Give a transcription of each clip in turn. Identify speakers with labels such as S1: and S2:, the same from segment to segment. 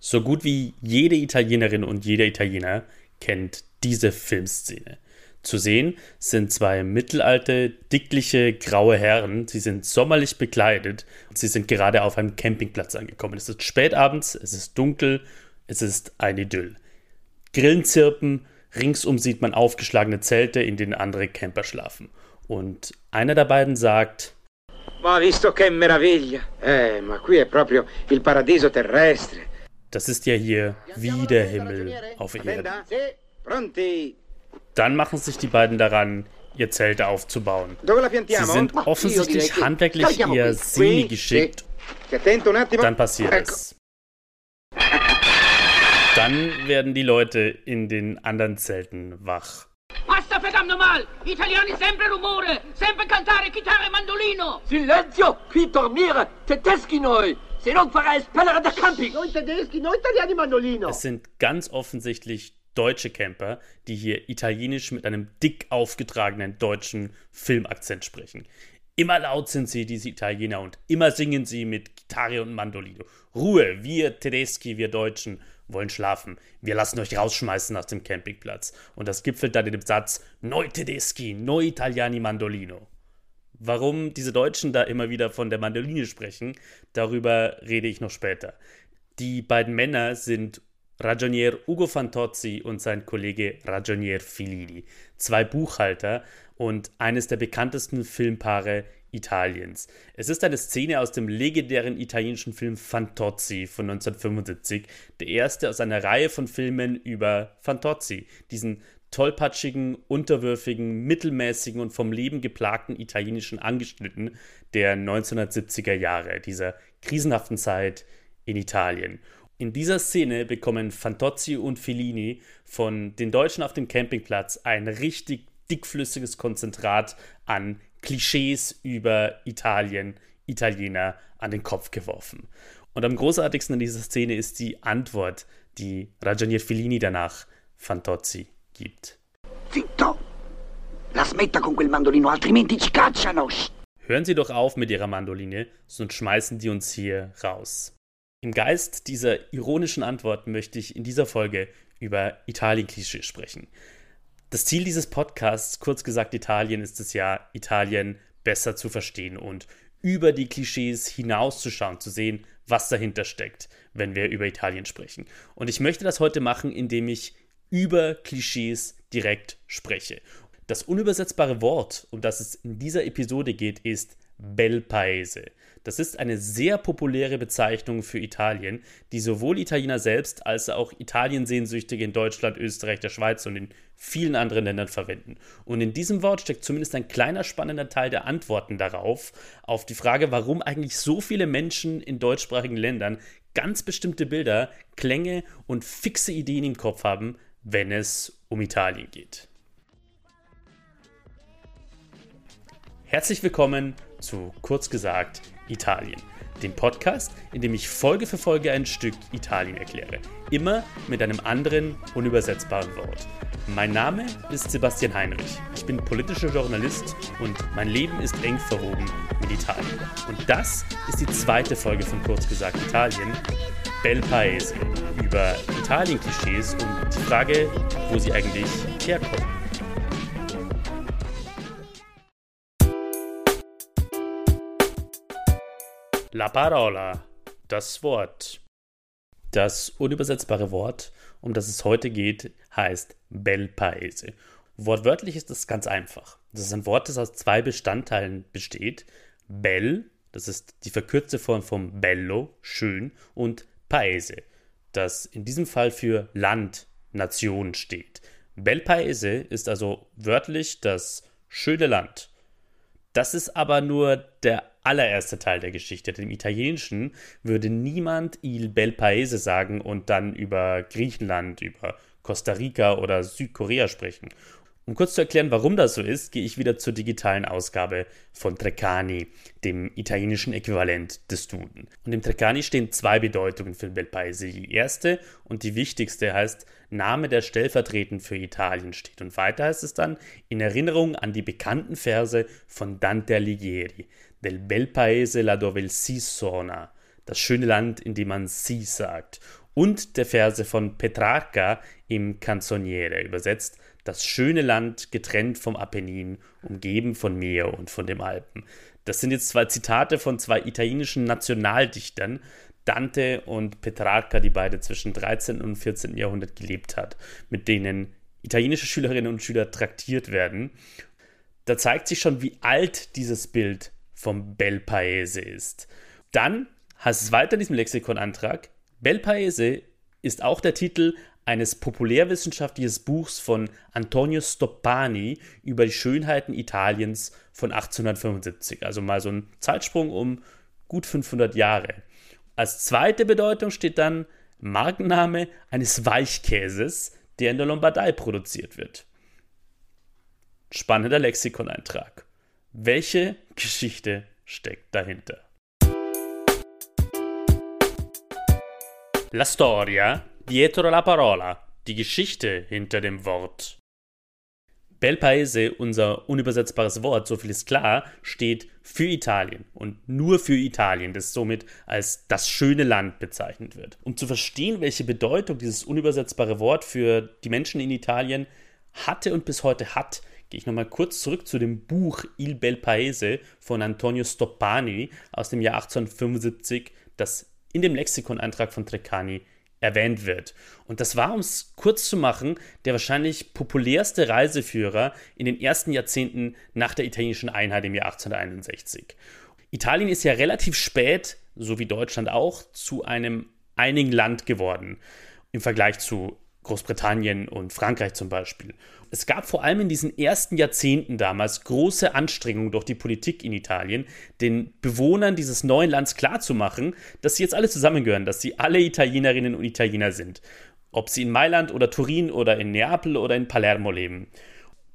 S1: So gut wie jede Italienerin und jeder Italiener kennt diese Filmszene. Zu sehen sind zwei mittelalte, dickliche, graue Herren. Sie sind sommerlich bekleidet und sie sind gerade auf einem Campingplatz angekommen. Es ist spätabends, es ist dunkel, es ist ein Idyll. Grillen zirpen, ringsum sieht man aufgeschlagene Zelte, in denen andere Camper schlafen. Und einer der beiden sagt:
S2: Ma visto che meraviglia! Eh, ma qui è proprio il paradiso terrestre.
S1: Das ist ja hier wie der Himmel auf Erden. Dann machen sich die beiden daran, ihr Zelt aufzubauen. Sie sind offensichtlich handwerklich eher semi-geschickt. Dann passiert es. Dann werden die Leute in den anderen Zelten wach.
S3: Basta verdammt nochmal! Italiani sempre rumore! Sempre cantare chitarra mandolino!
S4: Silenzio! Qui dormire! Tedeschi noi! Se non farai spellere da camping!
S5: Noi tedeschi, noi italiani mandolino!
S1: Es sind ganz offensichtlich deutsche Camper, die hier Italienisch mit einem dick aufgetragenen deutschen Filmakzent sprechen. Immer laut sind sie, diese Italiener, und immer singen sie mit Gitarre und Mandolino. Ruhe, wir Tedeschi, wir Deutschen wollen schlafen. Wir lassen euch rausschmeißen aus dem Campingplatz. Und das gipfelt dann in dem Satz Noi Tedeschi, Noi Italiani Mandolino. Warum diese Deutschen da immer wieder von der Mandoline sprechen, darüber rede ich noch später. Die beiden Männer sind Ragionier Ugo Fantozzi und sein Kollege Ragionier Filini, zwei Buchhalter und eines der bekanntesten Filmpaare Italiens. Es ist eine Szene aus dem legendären italienischen Film Fantozzi von 1975, der erste aus einer Reihe von Filmen über Fantozzi, diesen tollpatschigen, unterwürfigen, mittelmäßigen und vom Leben geplagten italienischen Angeschnitten der 1970er Jahre, dieser krisenhaften Zeit in Italien. In dieser Szene bekommen Fantozzi und Fellini von den Deutschen auf dem Campingplatz ein richtig dickflüssiges Konzentrat an Klischees über Italien, Italiener an den Kopf geworfen. Und am großartigsten in dieser Szene ist die Antwort, die Ragionier Fellini danach Fantozzi gibt.
S4: Zitto! La smetta con quel mandolino, altrimenti ci cacciano!
S1: Hören Sie doch auf mit Ihrer Mandoline, sonst schmeißen die uns hier raus. Im Geist dieser ironischen Antwort möchte ich in dieser Folge über Italien-Klischee sprechen. Das Ziel dieses Podcasts, kurz gesagt Italien, ist es ja, Italien besser zu verstehen und über die Klischees hinauszuschauen, zu sehen, was dahinter steckt, wenn wir über Italien sprechen. Und ich möchte das heute machen, indem ich über Klischees direkt spreche. Das unübersetzbare Wort, um das es in dieser Episode geht, ist Bel Paese. Das ist eine sehr populäre Bezeichnung für Italien, die sowohl Italiener selbst als auch Italiensehnsüchtige in Deutschland, Österreich, der Schweiz und in vielen anderen Ländern verwenden. Und in diesem Wort steckt zumindest ein kleiner spannender Teil der Antworten darauf, auf die Frage, warum eigentlich so viele Menschen in deutschsprachigen Ländern ganz bestimmte Bilder, Klänge und fixe Ideen im Kopf haben, wenn es um Italien geht. Herzlich willkommen zu Kurz gesagt Italien, dem Podcast, in dem ich Folge für Folge ein Stück Italien erkläre. Immer mit einem anderen, unübersetzbaren Wort. Mein Name ist Sebastian Heinrich. Ich bin politischer Journalist und mein Leben ist eng verwoben mit Italien. Und das ist die zweite Folge von Kurz gesagt Italien, Bel Paese über Italien-Klischees und die Frage, wo sie eigentlich herkommen. La parola, das Wort. Das unübersetzbare Wort, um das es heute geht, heißt Bel Paese. Wortwörtlich ist es ganz einfach. Das ist ein Wort, das aus zwei Bestandteilen besteht. Bel, das ist die verkürzte Form von bello, schön, und Paese, das in diesem Fall für Land, Nation steht. Bel Paese ist also wörtlich das schöne Land. Das ist aber nur der allererste Teil der Geschichte. Denn im Italienischen würde niemand Il Bel Paese sagen und dann über Griechenland, über Costa Rica oder Südkorea sprechen. Um kurz zu erklären, warum das so ist, gehe ich wieder zur digitalen Ausgabe von Treccani, dem italienischen Äquivalent des Duden. Und im Treccani stehen zwei Bedeutungen für Bel Paese. Die erste und die wichtigste heißt Name, der stellvertretend für Italien steht. Und weiter heißt es dann in Erinnerung an die bekannten Verse von Dante Alighieri, del Bel Paese la dove il si suona, das schöne Land, in dem man si sagt. und der Verse von Petrarca im Canzoniere übersetzt, das schöne Land getrennt vom Apennin, umgeben von Meer und von dem Alpen. Das sind jetzt zwei Zitate von zwei italienischen Nationaldichtern, Dante und Petrarca, die beide zwischen 13. und 14. Jahrhundert gelebt hat, mit denen italienische Schülerinnen und Schüler traktiert werden. Da zeigt sich schon, wie alt dieses Bild vom Bel Paese ist. Dann heißt es weiter in diesem Lexikonantrag, Bel Paese ist auch der Titel eines populärwissenschaftlichen Buchs von Antonio Stoppani über die Schönheiten Italiens von 1875. Also mal so ein Zeitsprung um gut 500 Jahre. Als zweite Bedeutung steht dann Markenname eines Weichkäses, der in der Lombardei produziert wird. Spannender Lexikoneintrag. Welche Geschichte steckt dahinter? La storia dietro la parola. Die Geschichte hinter dem Wort. Bel Paese, unser unübersetzbares Wort, so viel ist klar, steht für Italien und nur für Italien, das somit als das schöne Land bezeichnet wird. Um zu verstehen, welche Bedeutung dieses unübersetzbare Wort für die Menschen in Italien hatte und bis heute hat, gehe ich nochmal kurz zurück zu dem Buch Il Bel Paese von Antonio Stoppani aus dem Jahr 1875, das in dem Lexikoneintrag von Treccani erwähnt wird. Und das war, um es kurz zu machen, der wahrscheinlich populärste Reiseführer in den ersten Jahrzehnten nach der italienischen Einheit im Jahr 1861. Italien ist ja relativ spät, so wie Deutschland auch, zu einem einigen Land geworden im Vergleich zu Großbritannien und Frankreich zum Beispiel. Es gab vor allem in diesen ersten Jahrzehnten damals große Anstrengungen durch die Politik in Italien, den Bewohnern dieses neuen Landes klarzumachen, dass sie jetzt alle zusammengehören, dass sie alle Italienerinnen und Italiener sind. Ob sie in Mailand oder Turin oder in Neapel oder in Palermo leben.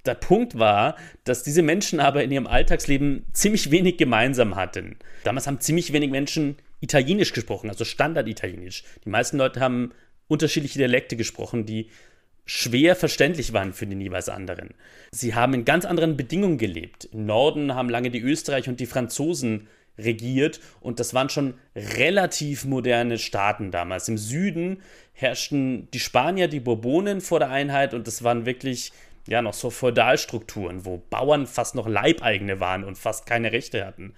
S1: Der Punkt war, dass diese Menschen aber in ihrem Alltagsleben ziemlich wenig gemeinsam hatten. Damals haben ziemlich wenig Menschen Italienisch gesprochen, also Standard-Italienisch. Die meisten Leute haben unterschiedliche Dialekte gesprochen, die schwer verständlich waren für den jeweils anderen. Sie haben in ganz anderen Bedingungen gelebt. Im Norden haben lange die Österreicher und die Franzosen regiert und das waren schon relativ moderne Staaten damals. Im Süden herrschten die Spanier, die Bourbonen vor der Einheit und das waren wirklich ja noch so Feudalstrukturen, wo Bauern fast noch Leibeigene waren und fast keine Rechte hatten.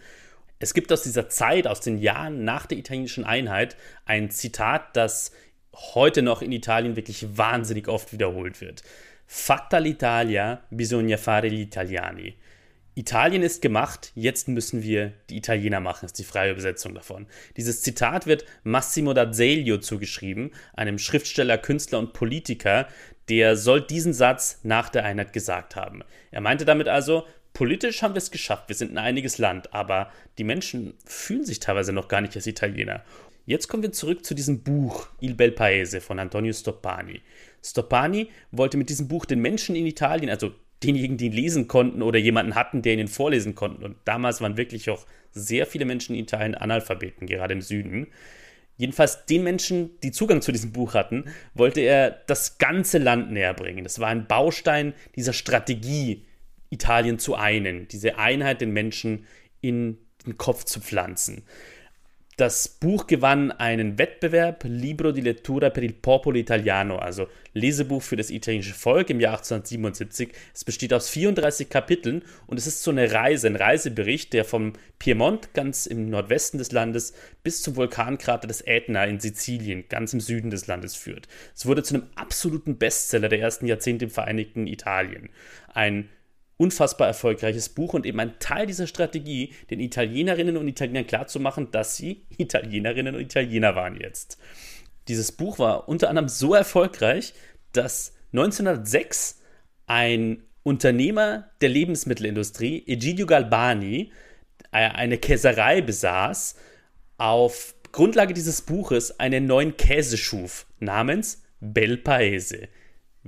S1: Es gibt aus dieser Zeit, aus den Jahren nach der italienischen Einheit, ein Zitat, das heute noch in Italien wirklich wahnsinnig oft wiederholt wird. Fatta l'Italia, bisogna fare gli italiani. Italien ist gemacht, jetzt müssen wir die Italiener machen, ist die freie Übersetzung davon. Dieses Zitat wird Massimo d'Azeglio zugeschrieben, einem Schriftsteller, Künstler und Politiker, der soll diesen Satz nach der Einheit gesagt haben. Er meinte damit also, politisch haben wir es geschafft, wir sind ein einiges Land, aber die Menschen fühlen sich teilweise noch gar nicht als Italiener. Jetzt kommen wir zurück zu diesem Buch Il Bel Paese von Antonio Stoppani. Stoppani wollte mit diesem Buch den Menschen in Italien, also denjenigen, die ihn lesen konnten oder jemanden hatten, der ihnen vorlesen konnten. Und damals waren wirklich auch sehr viele Menschen in Italien Analphabeten, gerade im Süden. Jedenfalls den Menschen, die Zugang zu diesem Buch hatten, wollte er das ganze Land näher bringen. Das war ein Baustein dieser Strategie, Italien zu einen, diese Einheit den Menschen in den Kopf zu pflanzen. Das Buch gewann einen Wettbewerb Libro di lettura per il popolo italiano, also Lesebuch für das italienische Volk im Jahr 1877. Es besteht aus 34 Kapiteln und es ist so eine Reise, ein Reisebericht, der vom Piemont ganz im Nordwesten des Landes bis zum Vulkankrater des Ätna in Sizilien, ganz im Süden des Landes führt. Es wurde zu einem absoluten Bestseller der ersten Jahrzehnte im Vereinigten Italien. Ein unfassbar erfolgreiches Buch und eben ein Teil dieser Strategie, den Italienerinnen und Italienern klarzumachen, dass sie Italienerinnen und Italiener waren jetzt. Dieses Buch war unter anderem so erfolgreich, dass 1906 ein Unternehmer der Lebensmittelindustrie, Egidio Galbani, äh, eine Käserei besaß, auf Grundlage dieses Buches einen neuen Käse schuf, namens Bel Paese.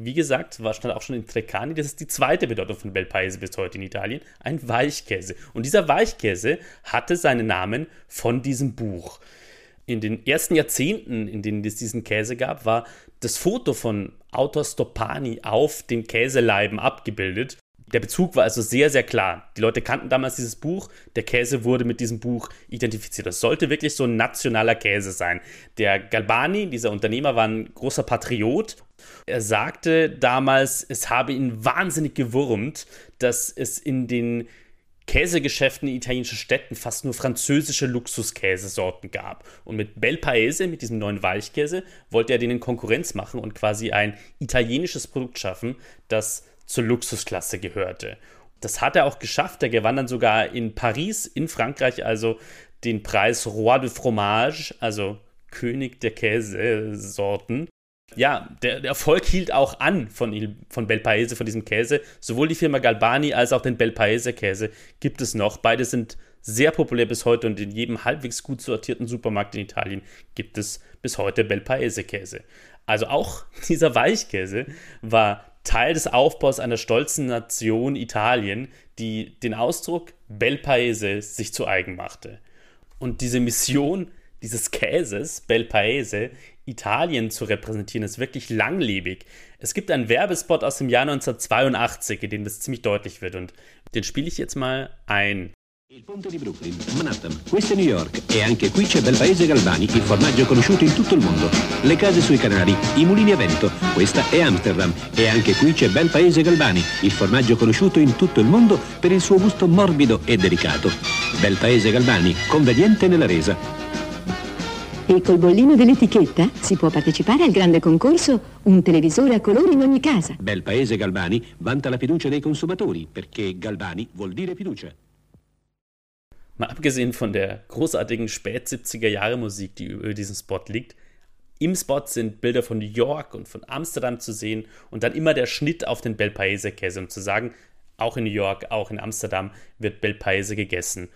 S1: Wie gesagt, war stand auch schon in Treccani, das ist die zweite Bedeutung von Bel Paese bis heute in Italien, ein Weichkäse. Und dieser Weichkäse hatte seinen Namen von diesem Buch. In den ersten Jahrzehnten, in denen es diesen Käse gab, war das Foto von Autor Stoppani auf den Käseleiben abgebildet. Der Bezug war also sehr, sehr klar. Die Leute kannten damals dieses Buch. Der Käse wurde mit diesem Buch identifiziert. Das sollte wirklich so ein nationaler Käse sein. Der Galbani, dieser Unternehmer, war ein großer Patriot. Er sagte damals, es habe ihn wahnsinnig gewurmt, dass es in den Käsegeschäften in italienischen Städten fast nur französische Luxuskäsesorten gab. Und mit Bel Paese, mit diesem neuen Weichkäse, wollte er denen Konkurrenz machen und quasi ein italienisches Produkt schaffen, das zur Luxusklasse gehörte. Das hat er auch geschafft. Er gewann dann sogar in Paris, in Frankreich, also den Preis Roi de Fromage, also König der Käsesorten. Ja, der, der, Erfolg hielt auch an von, von Belpaese, von diesem Käse. Sowohl die Firma Galbani als auch den Belpaese Käse gibt es noch. Beide sind sehr populär bis heute und in jedem halbwegs gut sortierten Supermarkt in Italien gibt es bis heute Belpaese Käse. Also auch dieser Weichkäse war Teil des Aufbaus einer stolzen Nation Italien, die den Ausdruck Bel Paese sich zu eigen machte. Und diese Mission dieses Käses, Bel Paese, Italien zu repräsentieren, ist wirklich langlebig. Es gibt einen Werbespot aus dem Jahr 1982, in dem das ziemlich deutlich wird und den spiele ich jetzt mal ein.
S6: Il ponte di Brooklyn, Manhattan, questo è New York e anche qui c'è bel paese Galvani, il formaggio conosciuto in tutto il mondo. Le case sui canali, i mulini a vento, questa è Amsterdam e anche qui c'è bel paese Galvani, il formaggio conosciuto in tutto il mondo per il suo gusto morbido e delicato. Bel paese Galvani, conveniente nella resa.
S7: E col bollino dell'etichetta si può partecipare al grande concorso Un televisore a colori in ogni casa.
S6: Bel paese Galvani vanta la fiducia dei consumatori perché Galvani vuol dire fiducia.
S1: Mal abgesehen von der großartigen Spät-70er-Jahre-Musik, die über diesen Spot liegt, im Spot sind Bilder von New York und von Amsterdam zu sehen und dann immer der Schnitt auf den Bel Paese Käse, um zu sagen, auch in New York, auch in Amsterdam wird Bel Paese gegessen.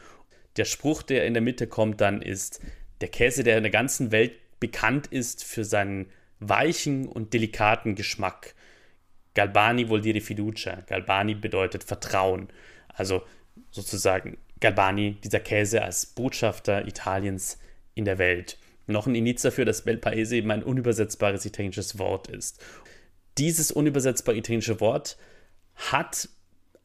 S1: Der Spruch, der in der Mitte kommt, dann ist, der Käse, der in der ganzen Welt bekannt ist für seinen weichen und delikaten Geschmack. Galbani vuol dire fiducia. Galbani bedeutet Vertrauen. Also sozusagen Galbani, dieser Käse als Botschafter Italiens in der Welt. Noch ein Indiz dafür, dass Bel Paese eben ein unübersetzbares italienisches Wort ist. Dieses unübersetzbare italienische Wort hat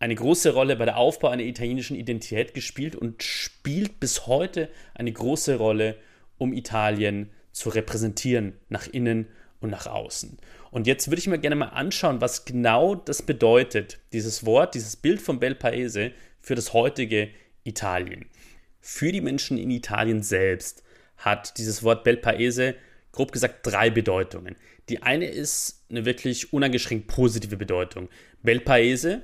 S1: eine große Rolle bei der Aufbau einer italienischen Identität gespielt und spielt bis heute eine große Rolle, um Italien zu repräsentieren, nach innen und nach außen. Und jetzt würde ich mir gerne mal anschauen, was genau das bedeutet, dieses Wort, dieses Bild von Bel Paese für das heutige Italien. Für die Menschen in Italien selbst hat dieses Wort Bel Paese grob gesagt drei Bedeutungen. Die eine ist eine wirklich uneingeschränkt positive Bedeutung. Bel Paese,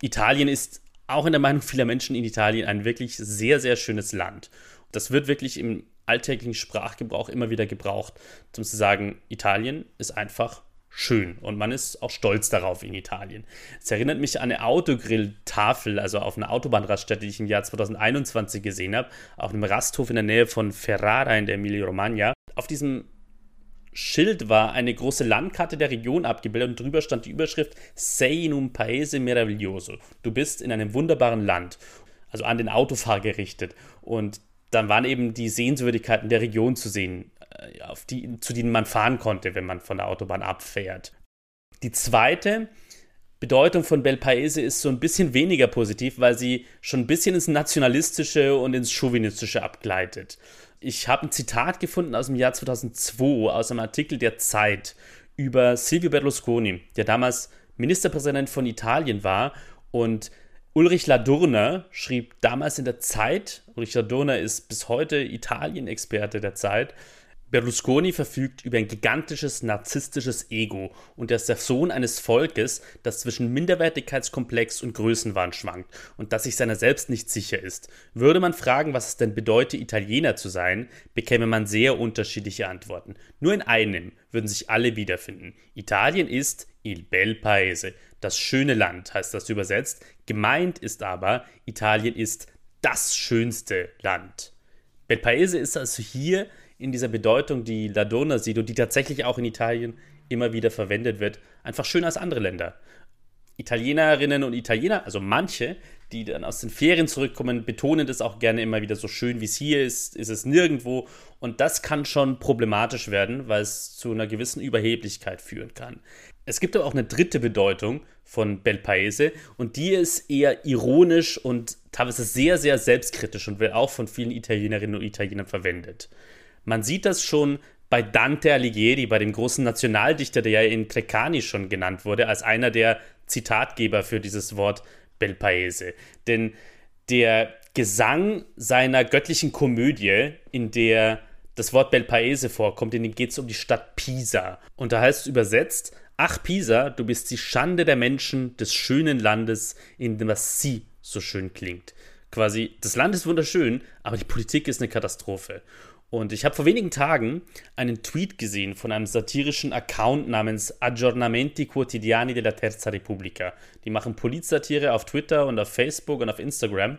S1: Italien ist auch in der Meinung vieler Menschen in Italien ein wirklich sehr, sehr schönes Land. Das wird wirklich im alltäglichen Sprachgebrauch immer wieder gebraucht, um zu sagen, Italien ist einfach schön und man ist auch stolz darauf in Italien. Es erinnert mich an eine Autogrilltafel, also auf einer Autobahnraststätte, die ich im Jahr 2021 gesehen habe, auf einem Rasthof in der Nähe von Ferrara in der Emilia-Romagna. Auf diesem Schild war eine große Landkarte der Region abgebildet und drüber stand die Überschrift Sei in un paese meraviglioso. Du bist in einem wunderbaren Land, also an den Autofahrer gerichtet. Und dann waren eben die Sehenswürdigkeiten der Region zu sehen. Äh, auf die, zu denen man fahren konnte, wenn man von der Autobahn abfährt. Die zweite Bedeutung von Bel Paese ist so ein bisschen weniger positiv, weil sie schon ein bisschen ins Nationalistische und ins Chauvinistische abgleitet. Ich habe ein Zitat gefunden aus dem Jahr 2002 aus einem Artikel der Zeit über Silvio Berlusconi, der damals Ministerpräsident von Italien war und Ulrich Ladurner schrieb damals in der Zeit, Ulrich Ladurner ist bis heute Italien-Experte der Zeit, Berlusconi verfügt über ein gigantisches narzisstisches Ego und er ist der Sohn eines Volkes, das zwischen Minderwertigkeitskomplex und Größenwahn schwankt und das sich seiner selbst nicht sicher ist. Würde man fragen, was es denn bedeutet, Italiener zu sein, bekäme man sehr unterschiedliche Antworten. Nur in einem würden sich alle wiederfinden. Italien ist il bel paese, das schöne Land heißt das übersetzt. Gemeint ist aber, Italien ist das schönste Land. Bel paese ist also hier in dieser Bedeutung, die Ladurna sieht und die tatsächlich auch in Italien immer wieder verwendet wird, einfach schöner als andere Länder. Italienerinnen und Italiener, also manche, die dann aus den Ferien zurückkommen, betonen das auch gerne immer wieder so schön, wie es hier ist, ist es nirgendwo. Und das kann schon problematisch werden, weil es zu einer gewissen Überheblichkeit führen kann. Es gibt aber auch eine dritte Bedeutung von Bel Paese und die ist eher ironisch und teilweise sehr, sehr selbstkritisch und wird auch von vielen Italienerinnen und Italienern verwendet. Man sieht das schon bei Dante Alighieri, bei dem großen Nationaldichter, der ja in Treccani schon genannt wurde, als einer der Zitatgeber für dieses Wort Bel Paese. Denn der Gesang seiner göttlichen Komödie, in der das Wort Bel Paese vorkommt, in dem geht es um die Stadt Pisa. Und da heißt es übersetzt, Ach Pisa, du bist die Schande der Menschen des schönen Landes, in dem das Sie so schön klingt. Quasi, das Land ist wunderschön, aber die Politik ist eine Katastrophe. Und ich habe vor wenigen Tagen einen Tweet gesehen von einem satirischen Account namens Aggiornamenti Quotidiani della Terza Repubblica. Die machen Politsatire auf Twitter und auf Facebook und auf Instagram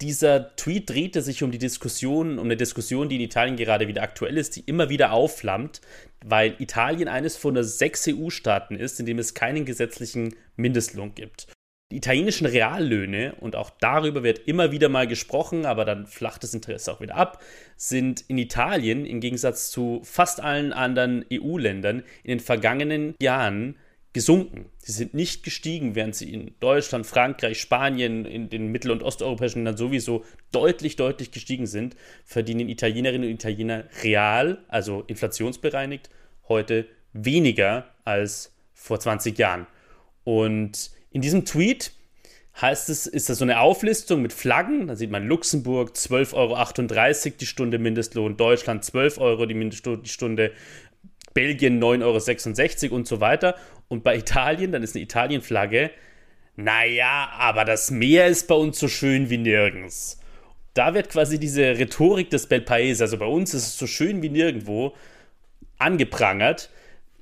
S1: dieser Tweet drehte sich um die Diskussion, um eine Diskussion, die in Italien gerade wieder aktuell ist, die immer wieder aufflammt, weil Italien eines von der sechs EU-Staaten ist, in dem es keinen gesetzlichen Mindestlohn gibt. Die italienischen Reallöhne, und auch darüber wird immer wieder mal gesprochen, aber dann flacht das Interesse auch wieder ab, sind in Italien im Gegensatz zu fast allen anderen EU-Ländern in den vergangenen Jahren gesunken. Sie sind nicht gestiegen, während sie in Deutschland, Frankreich, Spanien, in den mittel- und osteuropäischen Ländern sowieso deutlich, deutlich gestiegen sind, verdienen Italienerinnen und Italiener real, also inflationsbereinigt, heute weniger als vor 20 Jahren. Und in diesem Tweet heißt es, ist das so eine Auflistung mit Flaggen. Da sieht man Luxemburg 12,38 Euro die Stunde Mindestlohn, Deutschland 12 Euro die, Mindestlohn, Stunde, Belgien 9,66 Euro und so weiter. Und bei Italien, dann ist eine Italien-Flagge, naja, aber das Meer ist bei uns so schön wie nirgends. Da wird quasi diese Rhetorik des Bel Paese, also bei uns ist es so schön wie nirgendwo, angeprangert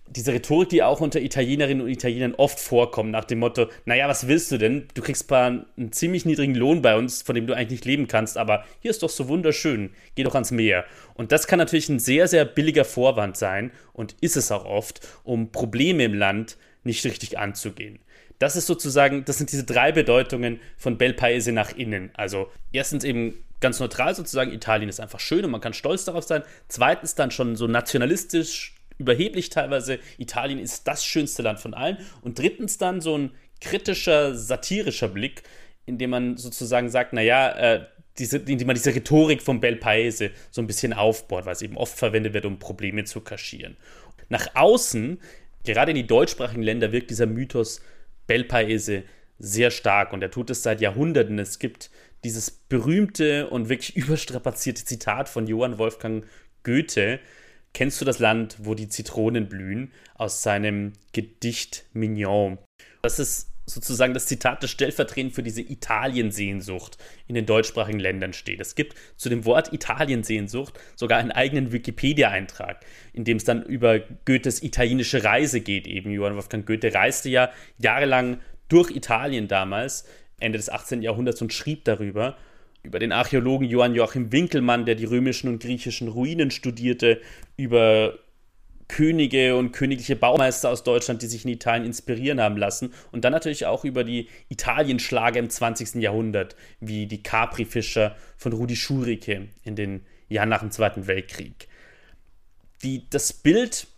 S1: diese Rhetorik, die auch unter Italienerinnen und Italienern oft vorkommt, nach dem Motto, naja, was willst du denn? Du kriegst zwar einen ziemlich niedrigen Lohn bei uns, von dem du eigentlich nicht leben kannst, aber hier ist doch so wunderschön, geh doch ans Meer. Und das kann natürlich ein sehr, sehr billiger Vorwand sein und ist es auch oft, um Probleme im Land nicht richtig anzugehen. Das ist sozusagen, das sind diese drei Bedeutungen von Bel Paese nach innen. Also erstens eben ganz neutral sozusagen, Italien ist einfach schön und man kann stolz darauf sein. Zweitens dann schon so nationalistisch, überheblich teilweise, Italien ist das schönste Land von allen. Und drittens dann so ein kritischer, satirischer Blick, in dem man sozusagen sagt, naja, äh, indem man diese Rhetorik von Bel Paese so ein bisschen aufbaut, weil es eben oft verwendet wird, um Probleme zu kaschieren. Nach außen, gerade in die deutschsprachigen Länder, wirkt dieser Mythos Bel Paese sehr stark und er tut es seit Jahrhunderten. Es gibt dieses berühmte und wirklich überstrapazierte Zitat von Johann Wolfgang Goethe, Kennst du das Land, wo die Zitronen blühen? Aus seinem Gedicht Mignon. Das ist sozusagen das Zitat, das stellvertretend für diese Italiensehnsucht in den deutschsprachigen Ländern steht. Es gibt zu dem Wort Italiensehnsucht sogar einen eigenen Wikipedia-Eintrag, in dem es dann über Goethes italienische Reise geht. Eben Johann Wolfgang Goethe reiste ja jahrelang durch Italien damals, Ende des 18. Jahrhunderts, und schrieb darüber über den Archäologen Johann Joachim Winkelmann, der die römischen und griechischen Ruinen studierte, über Könige und königliche Baumeister aus Deutschland, die sich in Italien inspirieren haben lassen. Und dann natürlich auch über die Italienschlager im 20. Jahrhundert, wie die Capri-Fischer von Rudi Schurike in den Jahren nach dem Zweiten Weltkrieg. Die, das Bild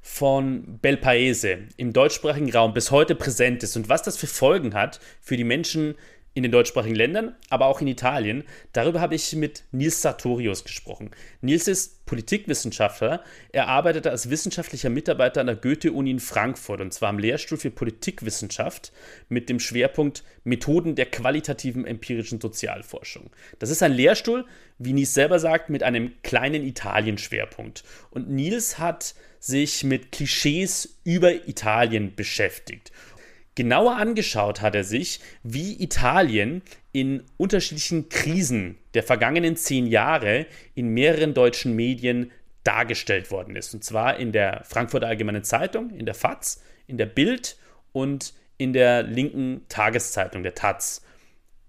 S1: von Bel Paese im deutschsprachigen Raum bis heute präsent ist und was das für Folgen hat für die Menschen, in den deutschsprachigen Ländern, aber auch in Italien. Darüber habe ich mit Nils Sartorius gesprochen. Nils ist Politikwissenschaftler. Er arbeitete als wissenschaftlicher Mitarbeiter an der Goethe-Uni in Frankfurt und zwar am Lehrstuhl für Politikwissenschaft mit dem Schwerpunkt Methoden der qualitativen empirischen Sozialforschung. Das ist ein Lehrstuhl, wie Nils selber sagt, mit einem kleinen Italien-Schwerpunkt. Und Nils hat sich mit Klischees über Italien beschäftigt Genauer angeschaut hat er sich, wie Italien in unterschiedlichen Krisen der vergangenen zehn Jahre in mehreren deutschen Medien dargestellt worden ist. Und zwar in der Frankfurter Allgemeinen Zeitung, in der FAZ, in der Bild und in der linken Tageszeitung, der Taz.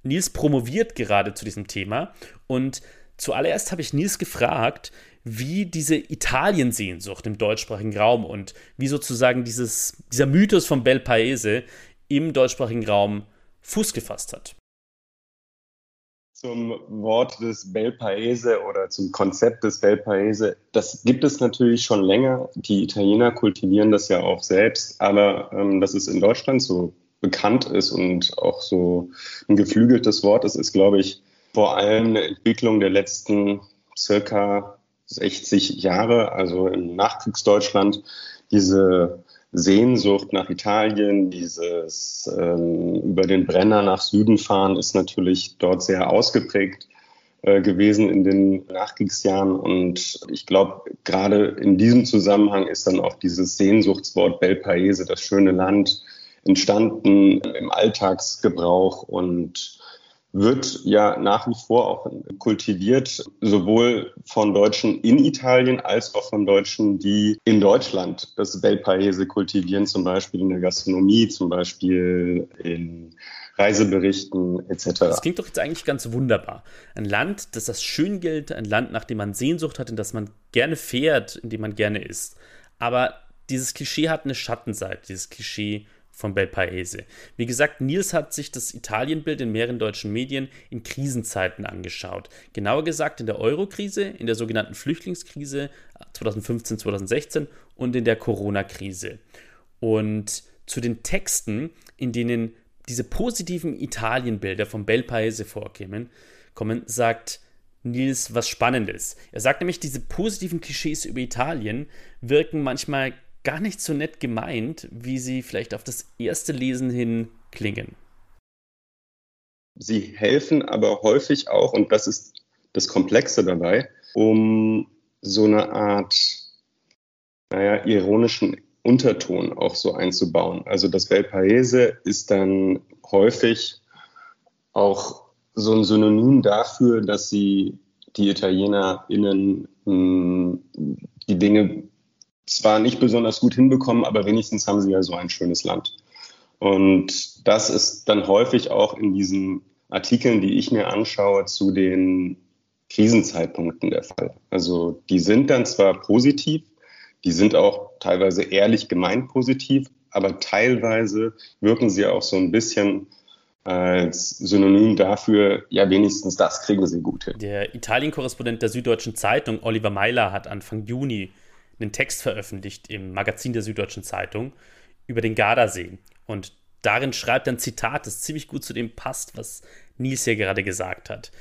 S1: Nils promoviert gerade zu diesem Thema und zuallererst habe ich Nils gefragt, wie diese Italiensehnsucht im deutschsprachigen Raum und wie sozusagen dieses, dieser Mythos von Bel Paese im deutschsprachigen Raum Fuß gefasst hat.
S8: Zum Wort des Bel Paese oder zum Konzept des Bel Paese, das gibt es natürlich schon länger. Die Italiener kultivieren das ja auch selbst, aber ähm, dass es in Deutschland so bekannt ist und auch so ein geflügeltes Wort ist, ist, glaube ich, vor allem eine Entwicklung der letzten circa 60 Jahre, also im Nachkriegsdeutschland, diese Sehnsucht nach Italien, dieses ähm, über den Brenner nach Süden fahren, ist natürlich dort sehr ausgeprägt äh, gewesen in den Nachkriegsjahren. Und ich glaube, gerade in diesem Zusammenhang ist dann auch dieses Sehnsuchtswort Bel Paese, das schöne Land, entstanden im Alltagsgebrauch und wird ja nach wie vor auch kultiviert, sowohl von Deutschen in Italien als auch von Deutschen, die in Deutschland das Bel Paese kultivieren, zum Beispiel in der Gastronomie, zum Beispiel in Reiseberichten etc.
S1: Das klingt doch jetzt eigentlich ganz wunderbar. Ein Land, das das schön gilt, ein Land, nach dem man Sehnsucht hat, in das man gerne fährt, in dem man gerne isst. Aber dieses Klischee hat eine Schattenseite, dieses Klischee von Bel Paese. Wie gesagt, Nils hat sich das Italienbild in mehreren deutschen Medien in Krisenzeiten angeschaut. Genauer gesagt in der Eurokrise, in der sogenannten Flüchtlingskrise 2015, 2016 und in der Corona-Krise. Und zu den Texten, in denen diese positiven Italienbilder von Bel Paese vorkämen, kommen, sagt Nils was Spannendes. Er sagt nämlich, diese positiven Klischees über Italien wirken manchmal gar nicht so nett gemeint, wie sie vielleicht auf das erste Lesen hin klingen.
S8: Sie helfen aber häufig auch, und das ist das Komplexe dabei, um so eine Art, naja, ironischen Unterton auch so einzubauen. Also das Bel Paese ist dann häufig auch so ein Synonym dafür, dass sie die ItalienerInnen mh, hm, die Dinge zwar nicht besonders gut hinbekommen, aber wenigstens haben sie ja so ein schönes Land. Und das ist dann häufig auch in diesen Artikeln, die ich mir anschaue, zu den Krisenzeitpunkten der Fall. Also die sind dann zwar positiv, die sind auch teilweise ehrlich gemeint positiv, aber teilweise wirken sie auch so ein bisschen als Synonym dafür, ja, wenigstens das kriegen sie gut hin.
S1: Der Italien-Korrespondent der Süddeutschen Zeitung, Oliver Meiler, hat Anfang Juni einen Text veröffentlicht im Magazin der Süddeutschen Zeitung über den Gardasee. Und darin schreibt er ein Zitat, das ziemlich gut zu dem passt, was Nils hier gerade gesagt hat.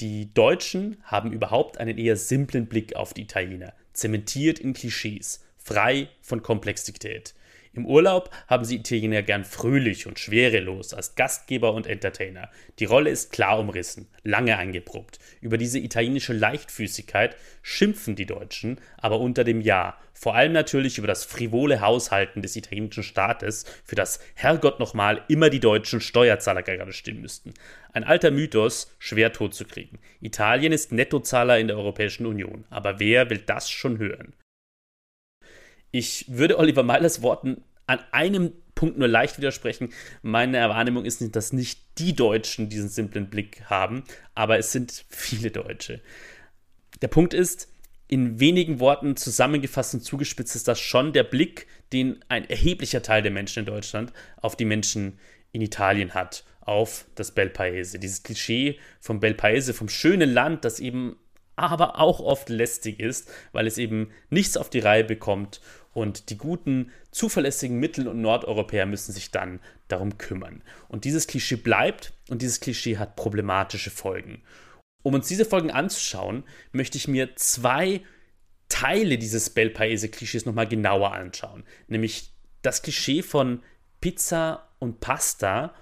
S1: Die Deutschen haben überhaupt einen eher simplen Blick auf die Italiener, zementiert in Klischees, frei von Komplexität. Im Urlaub haben sie Italiener gern fröhlich und schwerelos als Gastgeber und Entertainer. Die Rolle ist klar umrissen, lange eingeprobt. Über diese italienische Leichtfüßigkeit schimpfen die Deutschen aber unter dem Ja. Vor allem natürlich über das frivole Haushalten des italienischen Staates, für das Herrgott nochmal immer die deutschen Steuerzahler gerade stimmen müssten. Ein alter Mythos, schwer totzukriegen. Italien ist Nettozahler in der Europäischen Union. Aber wer will das schon hören? Ich würde Oliver Meilers Worten an einem Punkt nur leicht widersprechen. Meine Wahrnehmung ist nicht, dass nicht die Deutschen diesen simplen Blick haben, aber es sind viele Deutsche. Der Punkt ist, in wenigen Worten zusammengefasst und zugespitzt ist das schon der Blick, den ein erheblicher Teil der Menschen in Deutschland auf die Menschen in Italien hat, auf das Bel Paese. Dieses Klischee vom Bel Paese, vom schönen Land, das eben aber auch oft lästig ist, weil es eben nichts auf die Reihe bekommt und die guten, zuverlässigen Mittel- und Nordeuropäer müssen sich dann darum kümmern. Und dieses Klischee bleibt und dieses Klischee hat problematische Folgen. Um uns diese Folgen anzuschauen, möchte ich mir zwei Teile dieses Bel Paese-Klischees nochmal genauer anschauen. Nämlich das Klischee von Pizza und Pasta,